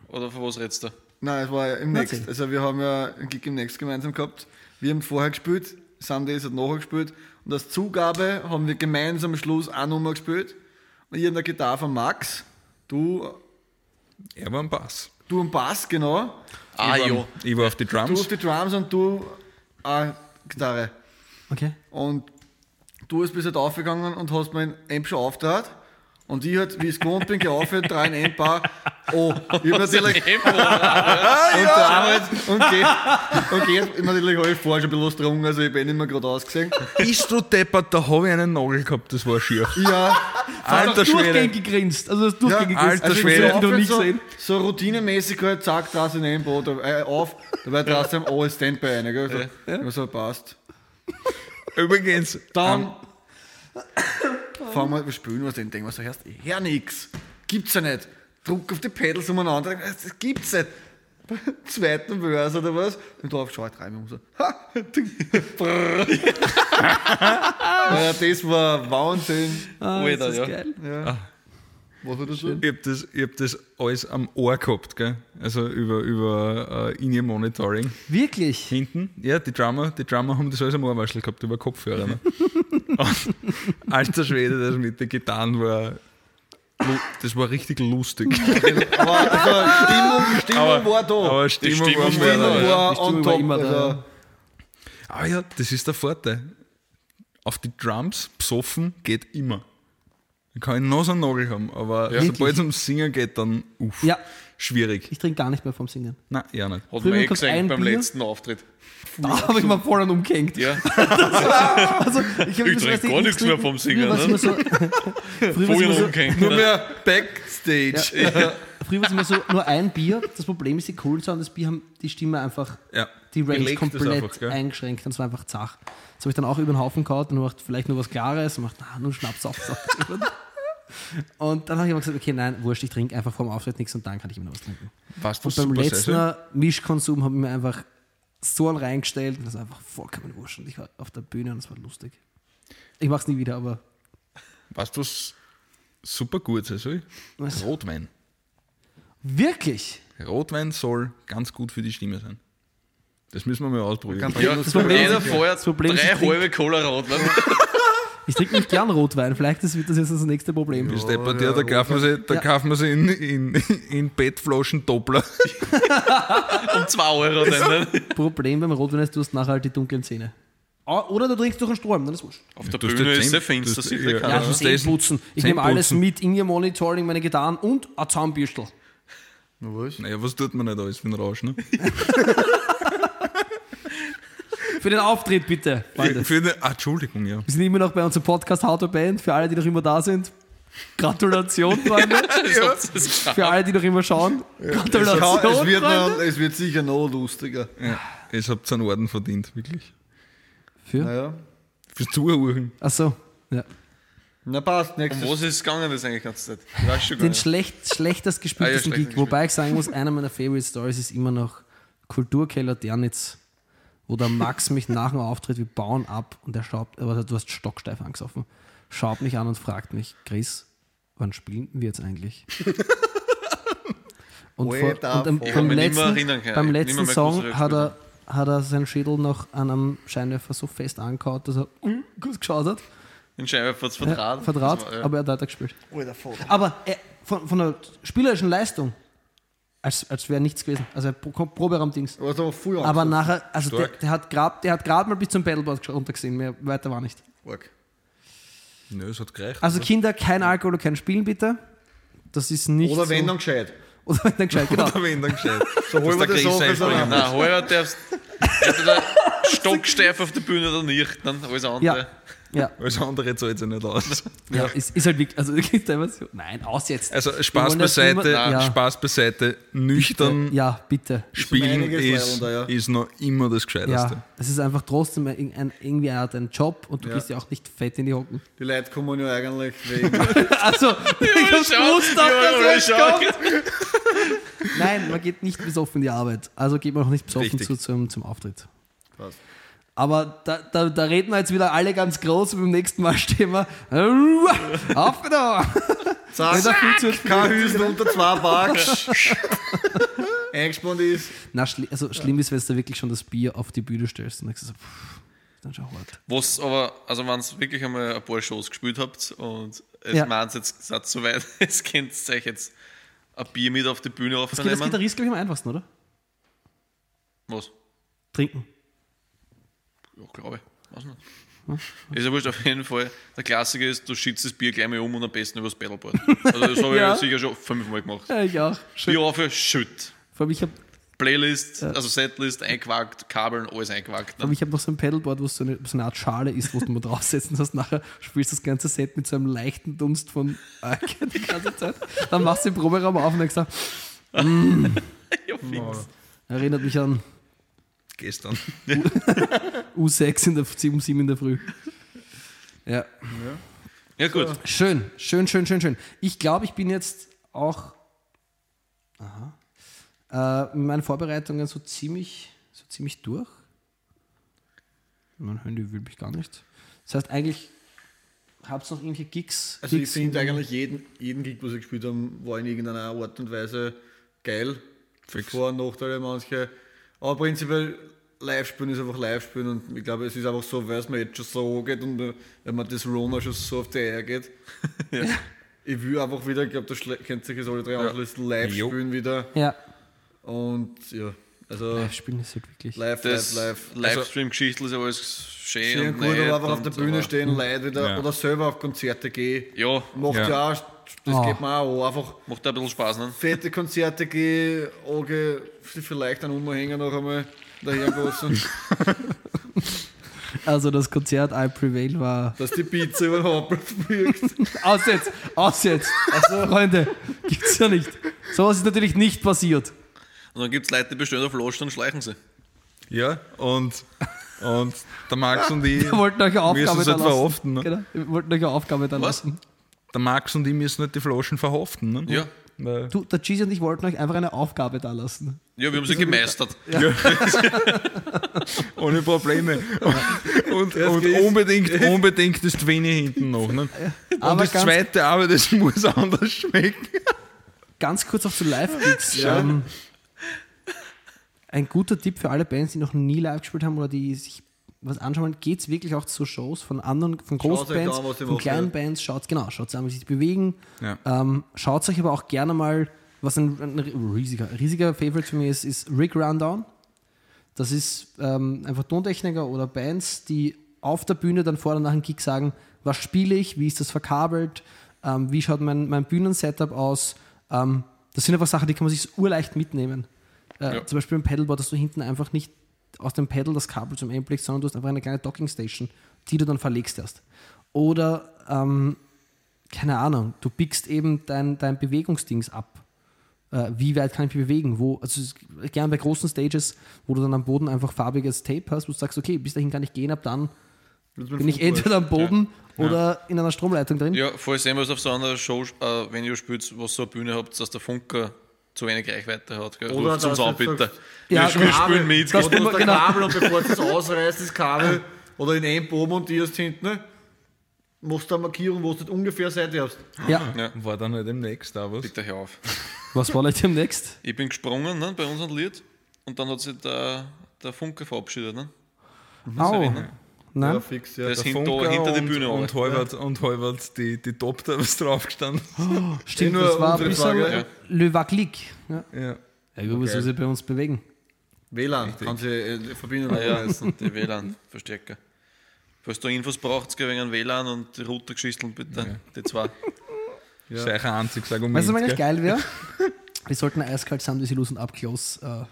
Oder von was redest du? Nein, es war ja im Erzähl. Next. Also wir haben ja einen Gig im Next gemeinsam gehabt. Wir haben vorher gespielt, Sundays hat nachher gespielt. Und als Zugabe haben wir gemeinsam am Schluss eine Nummer gespielt. Und ich an der Gitarre von Max, du, Er war am Bass. du am Bass, genau. Ah, ich, ja. war, ich war auf die Du Drums. auf die Drums und du äh, Gitarre. Okay. Und du bist bis halt aufgegangen und hast mein Amp schon aufgehört. Und ich halt, wie ich es gewohnt bin, geaufhört, drei in Endbar. Oh, ich hab natürlich. Tempo. und der Arbeit und geht, und geht, natürlich habe ich vorher schon ein bisschen was getrunken, also ich bin nicht mehr gerade ausgesehen. Bist du deppert, da habe ich einen Nagel gehabt, das war schier. Ja, Alter Du hast Schwede. durchgehend gegrinst. Also du hast durchgehend Ja, gegrinst. alter Also, Schwede. Das ich nie so, gesehen. so routinemäßig halt, zack, draus in den Boot äh, auf, da war trotzdem alles Standby rein, gell? So, ja. so passt. Übrigens, Dann fangen wir, wir spielen was, dann denken wir so, erst, ich hör nix, gibt's ja nicht. Druck auf die Pedals umeinander, das gibt's nicht. Beim zweiten Verse oder was, und drauf schau ich rein, und so, ha, ja, das war Wahnsinn. Ah, Alter, das ist ja. geil. Ja. Was war das so? ich habe das, ich hab das alles am Ohr gehabt, gell? also über, über uh, In-Ear-Monitoring. Wirklich? Hinten, ja, die Drummer, die Drummer haben das alles am Ohrwaschel gehabt, über Kopfhörer. Ne? Alter Schwede, das mit den Gitarren war, das war richtig lustig. Aber also, Stimmung, Stimmung war da. Aber Stimmung, Stimmung war war Stimmung ja. war Die Stimmung on war top. immer da, also. Aber ja, das ist der Vorteil. Auf die Drums psoffen geht immer. Dann kann ich noch so einen Nagel haben, aber sobald Wirklich? es ums Singen geht, dann uff, Ja, schwierig. ich trinke gar nicht mehr vom Singen. Nein, ja nicht. Hat Früher man eh ein beim Bier. letzten Auftritt. Da habe ich mal voll an umgehängt. Ja, Also, ich Ich trinke gar ich nichts mehr vom Singen, Früher war es ne? immer so, immer so, umgehängt. nur mehr Backstage. früher war's immer so nur ein Bier. Das Problem ist, die Kohlensäure und das Bier haben die Stimme einfach Ja, die Range komplett einfach, eingeschränkt und es war einfach zach. Das habe ich dann auch über den Haufen gehauen und gemacht, vielleicht nur was Klares und gemacht, na, nur Schnaps auf. und dann habe ich immer gesagt, okay, nein, wurscht, ich trinke einfach vor dem Auftritt nichts und dann kann ich immer noch was trinken. Was Und beim letzten Mischkonsum habe ich mir einfach so einen reingestellt und das war einfach vollkommen wurscht. Und ich war auf der Bühne und es war lustig. Ich mache es nie wieder, aber Weißt du, was super gut sein soll? Was? Rotwein. wirklich. Rotwein soll ganz gut für die Stimme sein. Das müssen wir mal ausprobieren. ja Das Problem jeder ist- vorher das Problem drei halbe Cola Rotwein. Ich trinke nicht gern Rotwein. Vielleicht ist, wird das jetzt das nächste Problem. Der bei dir, da kaufen wir sie, da Ja. kaufen wir sie in, in, in Bettflaschen Doppler. um 2 Euro dann. Ne? Problem beim Rotwein ist, du hast nachher halt die dunklen Zähne. Ah, Oder du trinkst durch einen Strom, dann ist wurscht. Auf der Bühne ja ist sehr finster, sieht ja. ja. Ja, ist Zähneputzen. Ich Zähne nehme alles putzen. mit, in ihr Monitoring, meine Gitarren und ein Zahnbürstel. Na was? Naja, was tut man nicht alles für einen Rausch, ne? Für den Auftritt bitte. Freunde. Für eine, ah, Entschuldigung, ja. Wir sind immer noch bei unserem Podcast How to Band. Für alle, die noch immer da sind. Gratulation, Freunde. Geschafft. Für alle, die noch immer schauen. Gratulation, Ja, es, wird noch, es wird sicher noch lustiger. ja. Habt ihr einen Orden verdient, wirklich. Für? Naja. Fürs Zuhören. Achso. Ja. Na passt, Um nächstes. was ist es gegangen, das eigentlich die ganze Zeit? Ich weiß schon gar Den nicht. schlecht, schlechtest gespieltesten Ah, ja, schlecht Gig. Wobei ich sagen muss, einer meiner Favorite Stories ist immer noch Kulturkeller Dernitz, wo der Max mich nach dem Auftritt, wir bauen ab und er schaut, aber du hast stocksteif angesoffen, schaut mich an und fragt mich, Chris, wann spielen wir jetzt eigentlich? Und, vor, und am- beim, letzten, beim letzten Song hat er, hat er seinen Schädel noch an einem Scheinwerfer so fest angehauen, dass er uh, gut geschaut hat. Den Scheinwerfer Ja, verdraht. verdraht, Das war, ja. aber er hat weiter gespielt. Alter, Vater. Aber er, von, von der spielerischen Leistung, als, als wäre nichts gewesen. Also er Pro Proberaum-Dings. Du hast aber nachher, also der, der hat gerade der hat grad mal bis zum Paddleboard runtergesehen, mehr weiter war nicht. gehabt. Nö, es hat gereicht. Also Kinder, kein Alkohol und kein Spielen bitte. Das ist nicht Oder so. wenn dann gescheit. Oder wenn dann gescheit, genau. Oder wenn dann gescheit. So holen wir der das. Also, Nein, heuer darfst entweder stocksteif auf der Bühne oder nicht, dann alles andere. Ja, ja, Alles andere zahlt sich nicht aus. ja. Ist, ist halt wirklich, also wirklich teilweise so, nein, aus jetzt. Also Spaß beiseite, niemand- ja. Spaß beiseite, nüchtern Ja, bitte. spielen ist, ja. ist noch immer das Gescheiteste. Ja, es ist einfach trotzdem ein, ein, irgendwie eine Art ein Job und du Ja. gehst ja auch nicht fett in die Hocken. Die Leute kommen ja eigentlich wegen. Also, ich hab's schau. gewusst, dass Ja, ja. Nein, man geht nicht besoffen in die Arbeit. Also geht man auch nicht besoffen zu, zum, zum Auftritt. Passt. Aber da, da, da reden wir jetzt wieder alle ganz groß und beim nächsten Mal stehen wir auf da! Zack, zu kein Hüsel unter zwei Bar eingespannt ist. Na, schli also schlimm ist, wenn du da wirklich schon das Bier auf die Bühne stellst und dann sagst du so, pff, ist dann schon hart. Was aber, also wenn ihr wirklich einmal ein paar Shows gespielt habt und es Ja. meint jetzt seid so weit, es könnt euch jetzt ein Bier mit auf die Bühne Das geht als aufnehmen. Gitarrist, glaube ich, am einfachsten, oder? Was? Trinken. Ja, glaube ich. Weiß nicht. Ist ja wurscht, auf jeden Fall. Der Klassiker ist, du schützt das Bier gleich mal um und am besten übers Pedalboard. Also das habe Ja. ich sicher schon fünfmal gemacht. Ja, ich auch. Bier auf, schütt. Vor allem, ich habe Playlist, also Setlist, eingewagt, Kabeln, alles eingewagt. Aber ich habe noch so ein Pedalboard, wo so eine, so eine Art Schale ist, wo du mal draufsetzen hast. Nachher spielst du das ganze Set mit so einem leichten Dunst von Alke die ganze Zeit. Dann machst du den Proberaum auf und denkst, so, ja, fix. erinnert mich an Gestern. U6 in der, um 7 in der Früh. Ja. Ja, gut. Schön, schön, schön, schön, schön. Ich glaube, ich bin jetzt auch aha, äh, mit meinen Vorbereitungen so ziemlich, so ziemlich durch. Mein Handy will mich gar nicht. Das heißt, eigentlich habt ihr noch irgendwelche Gigs? Also ich Gigs finde eigentlich jeden, jeden Gig, was wir gespielt haben, war in irgendeiner Art und Weise geil. Fix. Vor- und Nachteile manche. Aber prinzipiell live spielen ist einfach live spielen und ich glaube, es ist einfach so, weil es mir jetzt schon so angeht und wenn man das Rona schon so auf die Eier geht. Ich will einfach wieder, ich glaube, da schlä- kennt sich das alle drei anschließen, live Jo. spielen wieder. Ja, Und ja, also live spielen ist halt wirklich. live, Das live, live. Livestream-Geschichte ist ja alles schön. Schön und gut, aber einfach auf der Bühne stehen, Leute wieder Ja. oder selber auf Konzerte gehen. Ja, Macht Ja. ja, auch, das Ah. geht mir auch an. Einfach macht auch ein bisschen Spaß, ne? fette Konzerte gehen, ange, vielleicht einen Umhänger noch einmal daher gelassen, Also das Konzert I Prevail war. dass die Pizza über den Hauptplatz fliegt. Aus jetzt! Aus jetzt! Also, Freunde, gibt's ja nicht. Sowas ist natürlich nicht passiert. Und dann gibt es Leute, die bestellen auf Flaschen und schleichen sie. Ja, und, und der Max und ich Wir wollten euch eine Aufgabe es da halt lassen. verhaften. Ne? Genau, wir wollten euch eine Aufgabe da Was? lassen. Der Max und ich müssen nicht die Flaschen verhaften. Ne? Ja. Weil, Du, der Cheesy und ich wollten euch einfach eine Aufgabe da lassen. Ja, wir haben sie gemeistert. ohne Probleme. Und, und unbedingt, unbedingt das Twinny hinten noch. Ne? Und Aber das zweite aber, das muss anders schmecken. Ganz kurz auch zu Live-Gigs. ähm, ein guter Tipp für alle Bands, die noch nie live gespielt haben oder die sich was anschauen geht es wirklich auch zu Shows von anderen, von Großbands, an, von kleinen ja. Bands, schaut genau, schaut an, wie sie sich bewegen. Ja. Ähm, schaut euch aber auch gerne mal, was ein, ein riesiger, riesiger Favorite für mich ist, ist Rick Rundown. Das ist ähm, einfach Tontechniker oder Bands, die auf der Bühne dann vor und nach dem Gig sagen, was spiele ich, wie ist das verkabelt, ähm, wie schaut mein, mein Bühnensetup aus. Ähm, das sind einfach Sachen, die kann man sich urleicht mitnehmen. Äh, Ja. Zum Beispiel im Pedalboard, dass du hinten einfach nicht aus dem Pedal das Kabel zum Amp legst, sondern du hast einfach eine kleine Dockingstation, die du dann verlegst erst. Oder, ähm, keine Ahnung, du biegst eben dein, dein Bewegungsdings ab. Äh, wie weit kann ich mich bewegen, wo, also es ist gern bei großen Stages, wo du dann am Boden einfach farbiges Tape hast, wo du sagst, okay, bis dahin kann ich gehen, ab dann bin ich entweder am Boden oder in einer Stromleitung drin. Ja, falls ihr was auf so einer Show, äh, wenn ihr spielt, was so eine Bühne habt, dass der Funker zu wenig Reichweite hat. Gell? Oder Ruft uns dass an, du bitte. sagst, Ja, wir, wir Kabel. spielen mit. Das Oder das genau. Kabel und bevor du es ausreißt, das Kabel oder in einem Boden montierst hinten, ne, machst du eine Markierung, wo du nicht ungefähr Seite hast. Ja. Ja. War dann halt demnächst da was. Bitte hör auf. Was war euch demnächst? Ich bin gesprungen ne, bei unserem Lied und dann hat sich der, der Funke verabschiedet. Ne? Au. Nein? Ja, fix, ja. Das Der Funker hinter die und, Bühne und und halbert die, die Top da was draufgestanden. Stimmt, nur das war ein bisschen ja. Le Waclic. Ja, Ja. ja gut, was soll sich bei uns bewegen? WLAN kann sie äh, Verbindung Ah, ja, die WLAN-Verstärker. Falls du Infos brauchst, geh wegen einem WLAN und die Router geschüsselt bitte. Die zwei. Das ist eigentlich ein einziges Argument. Weißt du, was eigentlich geil wäre? Wir sollten eiskalt Sam Disillusion Up Close äh,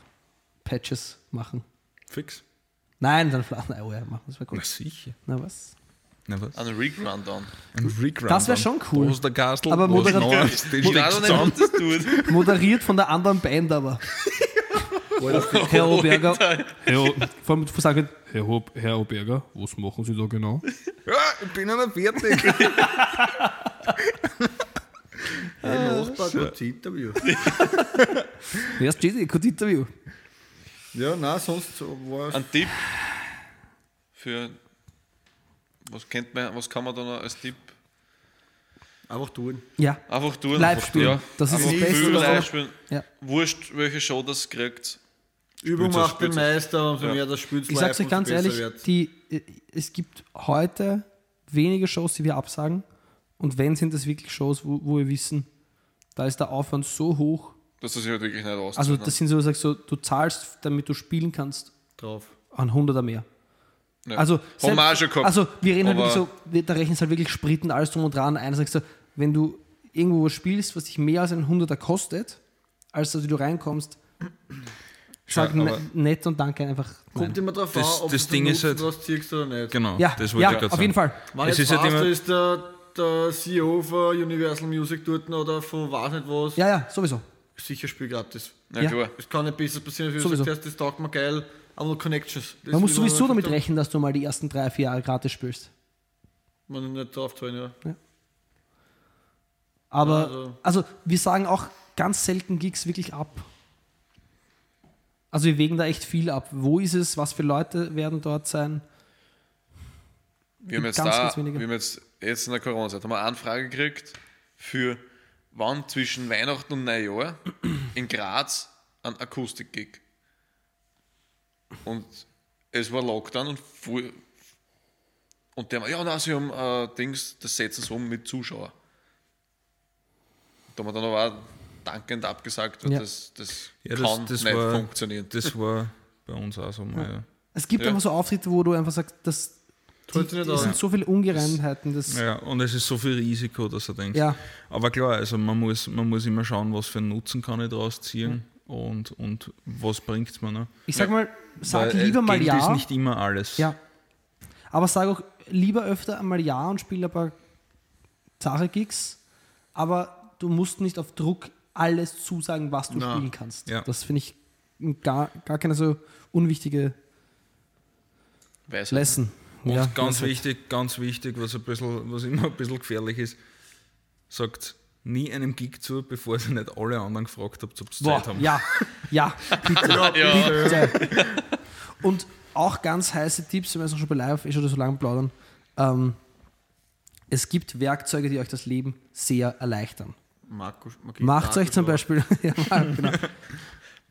Patches machen. Fix. Nein, dann ein oh ja, machen. Das wäre Na gut. sicher. Na was? Na was? Ein Rig-Rundown. Ein Recrun. Das wär schon cool. Wo ist der Gastel? Aber ist noch ein das tut. Moderiert von der anderen Band aber. Herr Oberger. Herr, vor allem sagen, Herr, Hob, Herr Oberger, was machen Sie da genau? Ja, ich bin noch nicht fertig. Ein Nachbar, kurzes Interview. Erst steht kurz Interview. Ja, nein, sonst war es. Ein Tipp für. Was kennt man, was kann man da noch als Tipp? Einfach tun. Ja, Einfach tun. Live einfach, spielen. Das ist einfach das Beste, live spielen. Ja. Wurscht, welche Show das kriegt. Übung macht den Meister, umso Ja. mehr das spielt ich sag's euch ganz ehrlich, die, äh, es gibt heute wenige Shows, die wir absagen. Und wenn, sind das wirklich Shows, wo, wo wir wissen, da ist der Aufwand so hoch. Dass das sich halt wirklich nicht auszahlt. Also ne? das sind so, du sagst so, du zahlst, damit du spielen kannst, drauf. an Hunderter mehr. Ja. Also, auch schon gehabt. also wir reden halt wirklich so, wir- da rechnen halt wirklich Sprit und alles drum und dran ein. Sagst du, wenn du irgendwo was spielst, was dich mehr als ein Hunderter kostet, als dass du reinkommst, sag Ja, ne- nett und danke einfach. Kommt immer drauf Das- an, ob das du Ding ist halt- draus ziehst oder nicht. Genau, Ja, das wollte ja ich gerade auf sagen. jeden Fall. Wenn Es jetzt ist halt ist der, der CEO von Universal Music dort oder von weiß nicht was, Ja, ja, sowieso. Sicher Spiel gratis. Ja, ja. klar. Es kann nicht besser passieren, als wenn du sagst, das taugt mir geil, aber nur Connections. Das Man muss sowieso damit rechnen, dass du mal die ersten drei, vier Jahre gratis spielst. Man nicht drauf zahlen, ja. Aber, Also- also wir sagen auch ganz selten Gigs wirklich ab. Also wir wägen da echt viel ab. Wo ist es? Was für Leute werden dort sein? Wir haben jetzt Ganz, da, ganz wir haben jetzt, jetzt in der Corona-Zeit haben wir eine Anfrage gekriegt für wann zwischen Weihnachten und Neujahr in Graz ein Akustik-Gig. Und es war Lockdown und voll, und der, ja, na, sie haben äh, Dings, das setzen sie um mit Zuschauer. Da haben wir dann aber auch dankend abgesagt, weil Ja. das, das Ja, kann das, das, nicht war, funktionieren. das war bei uns auch so mal. Ja. Es gibt Ja. einfach so Auftritte, wo du einfach sagst, das, die, aus. sind so viele Ungereimtheiten. Das, Ja, und es ist so viel Risiko, dass er denkt. Ja. Aber klar, also man muss, man muss immer schauen, was für einen Nutzen kann ich daraus ziehen und, und was bringt es mir. Ne? Ich sag mal, sag Weil, äh, lieber mal Geld ja. ist nicht immer alles. Ja. Aber sag auch lieber öfter einmal ja und spiel ein paar zahre Gigs, aber du musst nicht auf Druck alles zusagen, was du Na. spielen kannst. Ja. Das finde ich gar, gar keine so unwichtige Weisheit. Lesson. Und ja, ganz wichtig, ganz wichtig, was, ein bisschen, was immer ein bisschen gefährlich ist, sagt nie einem Gig zu, bevor ihr nicht alle anderen gefragt habt, ob sie Boah, Zeit haben. ja, ja, bitte. Ja. bitte. Und auch ganz heiße Tipps, wenn wir schon bei Live eh schon so lange plaudern. Ähm, es gibt Werkzeuge, die euch das Leben sehr erleichtern. Markus, Macht euch zum Beispiel, ja, genau.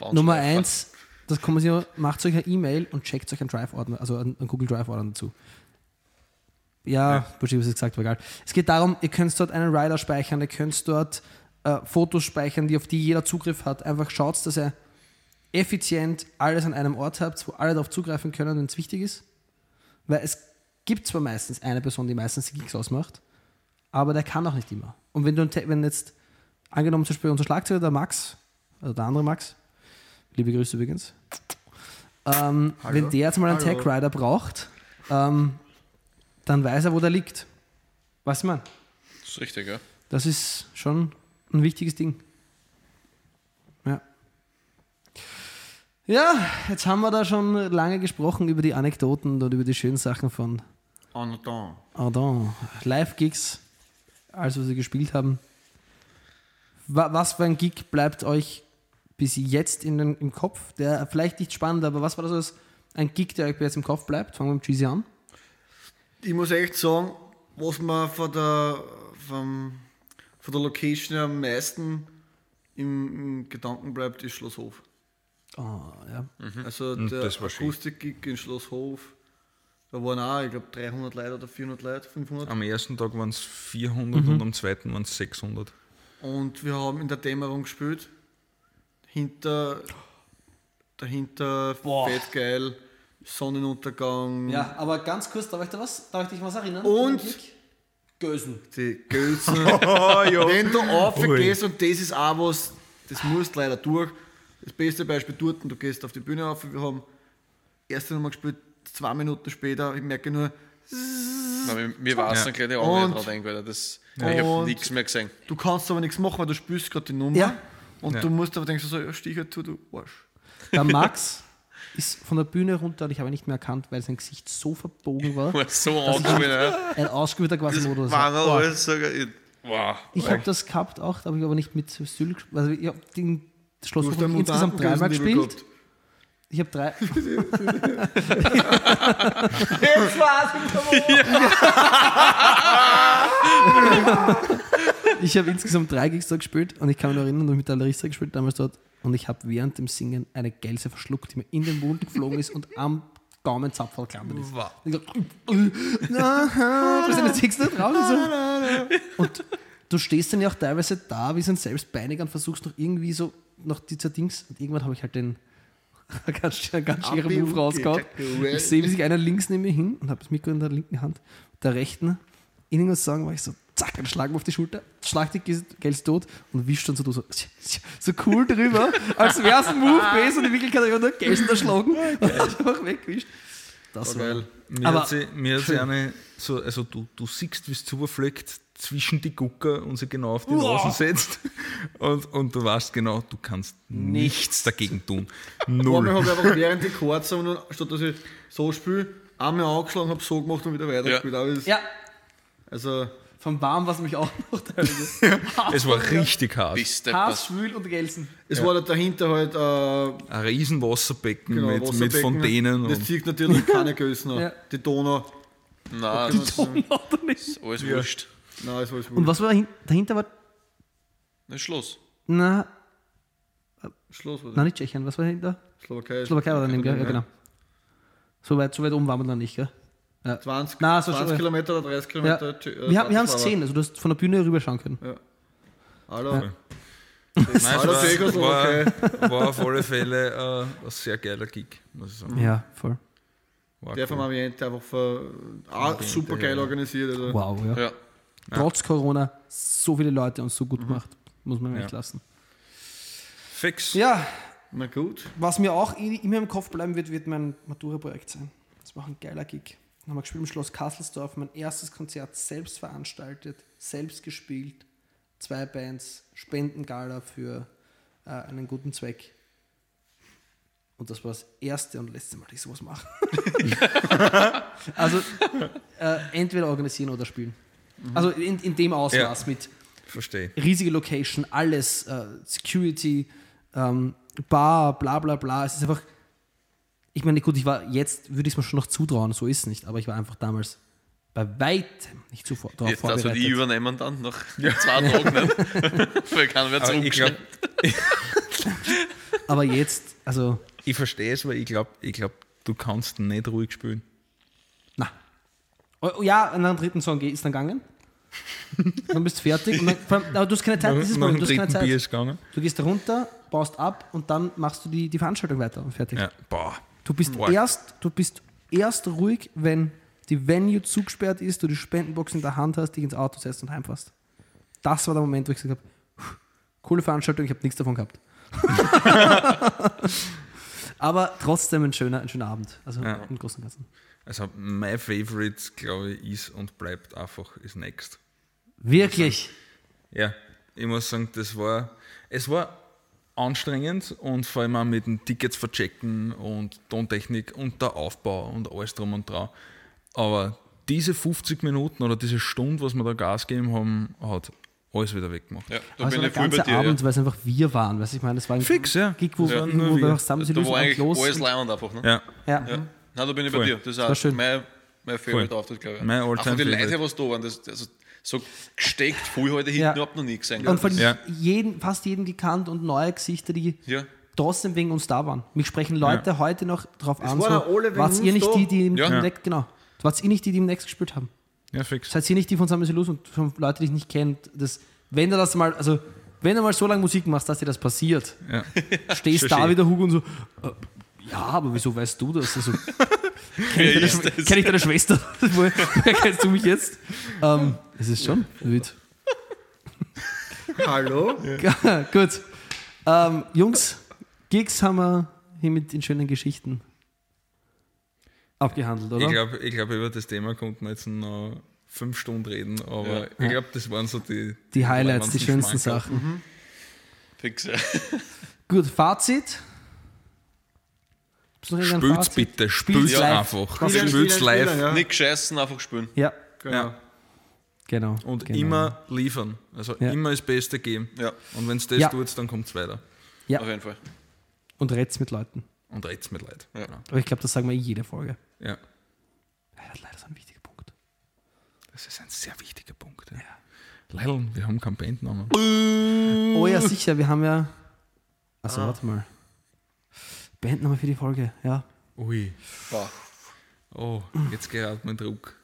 Nummer eins, das kann man sich, macht euch eine E-Mail und checkt euch einen Drive-Ordner, also einen, einen Google Drive-Ordner dazu. Ja, ja. was ich gesagt habe, egal. Es geht darum, ihr könnt dort einen Rider speichern, ihr könnt dort äh, Fotos speichern, die auf die jeder Zugriff hat. Einfach schaut, dass ihr effizient alles an einem Ort habt, wo alle darauf zugreifen können, wenn es wichtig ist. Weil es gibt zwar meistens eine Person, die meistens die Gigs ausmacht, aber der kann auch nicht immer. Und wenn du wenn jetzt, angenommen zum Beispiel unser Schlagzeuger, der Max, also der andere Max, liebe Grüße übrigens, ähm, wenn der jetzt mal einen Hallo. Tech Rider braucht, ähm, dann weiß er, wo der liegt. Weißt du, man? Das ist richtig, ja. Das ist schon ein wichtiges Ding. Ja. Ja, jetzt haben wir da schon lange gesprochen über die Anekdoten und über die schönen Sachen von Anton. Ardon. Live-Gigs, also sie gespielt haben. Wa- Was für ein Gig bleibt euch bis jetzt in den, im Kopf? Der vielleicht nicht spannend, aber was war das als ein Gig, der euch jetzt im Kopf bleibt? Fangen wir mit Cheesy an. Ich muss echt sagen, was mir von der, vom, von der Location am meisten im, im Gedanken bleibt, ist Schlosshof. Oh, ja. Also Und der das war schön. Akustik-Gig in Schlosshof, da waren auch, ich glaube, 300 Leute oder 400 Leute, 500. Am ersten Tag waren es 400 und am zweiten waren es 600. Und wir haben in der Dämmerung gespielt. Hinter, dahinter, Boah. fett geil, Sonnenuntergang, ja, aber ganz kurz, darf ich, da was, darf ich dich was erinnern? Und- Gösen. die ja. Wenn du aufgehst und das ist auch was, das musst leider durch. Das beste Beispiel dort, du gehst auf die Bühne auf, wir haben erste Nummer gespielt, zwei Minuten später, ich merke nur, Na, mir, war es Ja. dann gleich die Augen dran denken, das, ich habe nichts mehr gesehen. du kannst aber nichts machen, weil du spürst gerade die Nummer. Ja. Und Ja. du musst aber denkst du so, ja, stich halt zu, du Arsch. Der Max ist von der Bühne runter und ich habe ihn nicht mehr erkannt, weil sein Gesicht so verbogen war. War so ja. Ein ausgewählter quasi Modus. War Oh, alles sogar. ich- Wow. Ich habe das gehabt auch, da habe ich aber nicht mit Syl gespielt. Also ich habe den Schloss insgesamt dreimal gespielt. Ich habe drei. Jetzt war's Ich habe insgesamt drei Gigs da gespielt und ich kann mich noch erinnern, dass ich mit der Larissa gespielt damals dort und ich habe während dem Singen eine Gelse verschluckt, die mir in den Mund geflogen ist und am Gaumenzapfel gelandet ist. Wow. Ich so, was ist das nächste drauf? So. Und du stehst dann ja auch teilweise da wie so ein Selbstbeiniger und versuchst noch irgendwie so noch dieser Dings und irgendwann habe ich halt den ganz, ganz schweren Move rausgehauen. Ich sehe, wie sich einer links neben mir hin und habe das Mikro in der linken Hand, der rechten. In irgendwas sagen war ich so, zack, einen Schlag auf die Schulter, schlag die Gels tot und wischt dann so, so, so cool drüber, als wäre es ein Move gewesen und in Wirklichkeit habe ich nur Gels erschlagen und einfach weggewischt. Das war geil. Mir Aber hat sie, mir hat sie eine, so, also du, du siehst, wie es zufliegt zwischen die Gucker und sie genau auf die. Nasen setzt. Und, und du weißt genau, du kannst nichts dagegen tun. Null. habe ich einfach während die Chords und statt dass ich so spiele, einmal angeschlagen, habe so gemacht und wieder weitergespielt. Das- Ja, Also, vom Warm war es mich auch noch teilweise. Es war richtig hart. Bis der Haas. Schwül und Gelsen. es war da dahinter halt äh, Ein riesen Wasserbecken genau, mit, mit Wasserbecken. Fontänen. Das Und, zieht natürlich keine Gösner. Ja. Die Donau. Nein, das ist alles wurscht. Nein, war alles Und was war dahin, dahinter? War, Das ist Schluss. na, Schluss war na nicht Tschechien, was war dahinter? Slowakei. Slowakei war daneben, gell? Ja, genau. So weit, so weit oben waren wir dann nicht, gell? 20, Nein, so 20 schon- Kilometer oder 30 Ja. Kilometer. äh, Wir, haben- wir haben es gesehen, also du hast von der Bühne rüber schauen können. Ja. Hallo. Ja. Nein, es Hallo, war, war, war auf alle Fälle äh, ein sehr geiler Gig, muss ich sagen. Ja, voll. War Der vom cool. Ambiente einfach für, auch super geil organisiert. Also. Wow, ja. Ja. Trotz Corona so viele Leute und so gut gemacht. Muss man echt Ja. lassen. Fix. Ja, Na gut. was mir auch immer im Kopf bleiben wird, wird mein Matura-Projekt sein. Das war ein geiler Gig. Haben wir gespielt im Schloss Kasselsdorf, mein erstes Konzert selbst veranstaltet, selbst gespielt, zwei Bands, Spendengala für äh, einen guten Zweck. Und das war das erste und letzte Mal, dass ich sowas mache. also äh, entweder organisieren oder spielen. Also in, in dem Ausmaß mit Verstehe. riesige Location, alles, äh, Security, ähm, Bar, bla bla bla. Es ist einfach, ich meine, gut, ich war jetzt, würde ich es mir schon noch zutrauen, so ist es nicht, aber ich war einfach damals bei weitem nicht zuvor darauf Jetzt also die übernehmen dann nach zwei Tagen nicht. Weil keiner mehr zurückschreibt. aber jetzt, also, ich verstehe es, weil ich glaube, ich glaub, du kannst nicht ruhig spielen. na. Oh, oh ja, an einem dritten Song ist dann gegangen. dann bist du fertig. Und dann, aber du hast keine Zeit, das ist Problem, du hast keine Zeit. ist gegangen. Du gehst runter, baust ab und dann machst du die, die Veranstaltung weiter und fertig. Ja, boah. Du bist, Boah. erst, du bist erst ruhig, wenn die Venue zugesperrt ist, du die Spendenbox in der Hand hast, dich ins Auto setzt und heimfährst. Das war der Moment, wo ich gesagt habe, coole Veranstaltung, ich habe nichts davon gehabt. Aber trotzdem ein schöner, ein schöner Abend. Also Ja. im Großen und Ganzen. Also mein Favorite, glaube ich, ist und bleibt einfach ist Next. Wirklich. Ja, ich muss sagen, das war, es war anstrengend und vor allem auch mit den Tickets verchecken und Tontechnik und der Aufbau und alles drum und dran. Aber diese 50 Minuten oder diese Stunde, was wir da Gas gegeben haben, hat alles wieder weggemacht. Ja, da Also bin der ganze dir. Abend, weil es einfach wir waren. Weißt, du, ich meine, das war ein Fix, ja. Gig, wo, Ja, wo, wir. zusammen ja. sind. Da war eigentlich los. alles leibend einfach. Ne? Ja, Ja. Ja. Nein, da bin ich Voll. bei dir. Das ist war auch schön. mein, mein Favorite. Auftritt, glaube ich. Mein auch von den Favorite. Leuten, was da waren. Das, also, so gesteckt viel heute hinten Ja. überhaupt noch nie gesehen. Und von Ja. jeden, fast jeden gekannt und neue Gesichter, die ja. trotzdem wegen uns da waren. Mich sprechen Leute heute noch drauf an, waren so, auch alle wegen wart uns ihr nicht da. die, die im Ja. Ja. Next, genau, wart ihr nicht die, die im Next gespielt haben? Ja, fix. Seid ihr nicht die von Samuel Luz und von Leuten, die ich nicht kennt, das, wenn du das mal, also wenn du mal so lange Musik machst, dass dir das passiert, Ja. stehst da wieder Hugo und so, äh, ja, aber wieso weißt du das? Also, kenn, ich deine, kenn ich deine Schwester? woher, woher kennst du mich jetzt? Ähm, es ist schon wild. Hallo? Gut. Ähm, Jungs, Gigs haben wir hier mit den schönen Geschichten abgehandelt, oder? Ich glaube, ich glaub, über das Thema konnten wir jetzt noch fünf Stunden reden, aber Ja. ich glaube, das waren so die, die Highlights, die schönsten. Sachen. Fix, ja. Gut, Fazit. Spült's bitte, spült's live. einfach. Spült's live. ja. Nicht gescheißen, einfach spielen. Ja, Genau. Ja. Genau. Und genau. immer liefern. Also Ja. immer das Beste geben. Ja, Und wenn es das Ja. tut, dann kommt es weiter. Ja. auf jeden Fall. Und red's mit Leuten. Und red's mit Leid. Ja. Aber ich glaube, das sagen wir in jeder Folge. Ja. Ja, das ist leider so ein wichtiger Punkt. Das ist ein sehr wichtiger Punkt. Ja. Leil, wir haben keinen Bandnamen. Oh ja, sicher, wir haben ja. Achso, warte mal. Bandname für die Folge, ja. Ui. Wow. Oh, jetzt gerät mein Druck.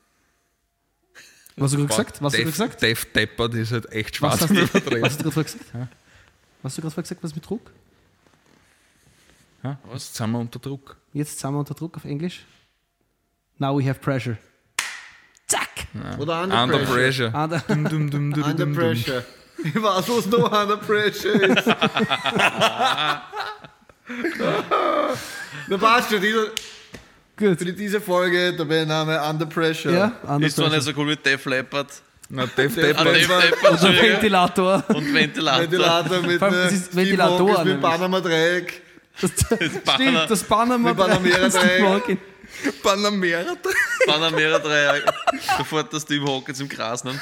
Was hast du gerade gesagt? Was hast du gesagt? Def Deppert ist halt echt Was schwarz hast du, übertrieben. was hast du gerade gesagt? Was hast du gerade gesagt, was mit Druck? Ja, was? Jetzt sind wir unter Druck. Jetzt sind wir unter Druck auf Englisch. Now we have pressure. Zack! Oder Under, Under Pressure. Pressure. Da, Dum, dum, dum, dum, Under dum, dum. Pressure. Ich weiß, was noch Under Pressure ist. Na passt schon, dieser, gut. für die- diese Folge der Bandname Under Pressure. Ja, under Ist zwar nicht so cool wie Def Leppard Na, Def Def Deppert. Def Leppard. Entschuldigung. Ventilator. und Ventilator. Ventilator mit Vor allem, das einem ist Ventilatoren mit nämlich. Panama Dreieck. Das, stimmt, das Panama Mit Panamera Dreieck. Panamera. Panamera Dreieck. Sofort das Team Hockey zum Gras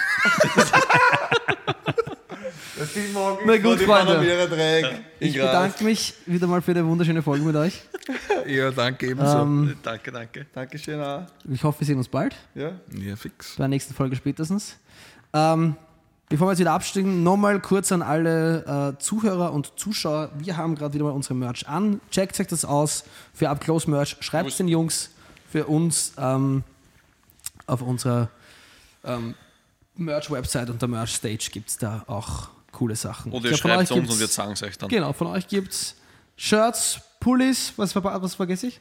nehmen. Na gut, Freunde. Ich bedanke mich wieder mal für eine wunderschöne Folge mit euch. Ja, danke ebenso. Ähm, Danke, danke. Dankeschön auch. ich hoffe, wir sehen uns bald. Ja. ja, fix. Bei der nächsten Folge spätestens. Ähm, bevor wir jetzt wieder absteigen, nochmal kurz an alle äh, Zuhörer und Zuschauer. Wir haben gerade wieder mal unsere Merch an. Checkt euch das aus für Up Close Merch. Schreibt es den Jungs für uns ähm, auf unserer ähm, Merch-Website und der Merch-Stage gibt es da auch coole Sachen. Oder ihr schreibt es uns und wir sagen es euch dann. Genau, von euch gibt es Shirts, Pullis, was, was vergesse ich?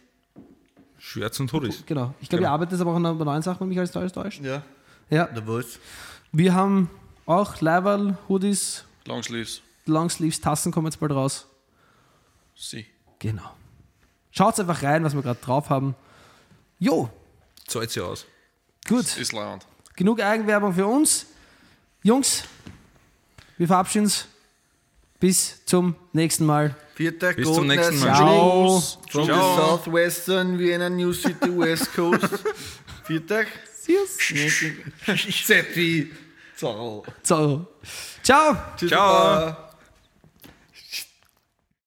Shirts und Hoodies. Genau. Ich glaube, Genau. ihr arbeitet jetzt aber auch an neuen Sachen, wenn mich alles täuscht. Ja. Ja. Der was? Wir haben auch Leiberl, Hoodies, Longsleeves. Longsleeves, Tassen kommen jetzt bald raus. Sie. Genau. Schaut einfach rein, was wir gerade drauf haben. Jo, Zahlt sie aus. gut. Ist lauernd. Genug Eigenwerbung für uns. Jungs, wir verabschieden uns. Bis zum nächsten Mal. Vierter Bis zum nächsten Mal. Ciao. From Ciao. the southwestern Vienna New City West Coast. Viertag. Tschüss. Seppi. Ciao. Ciao. Tschüss. Ciao. Baba.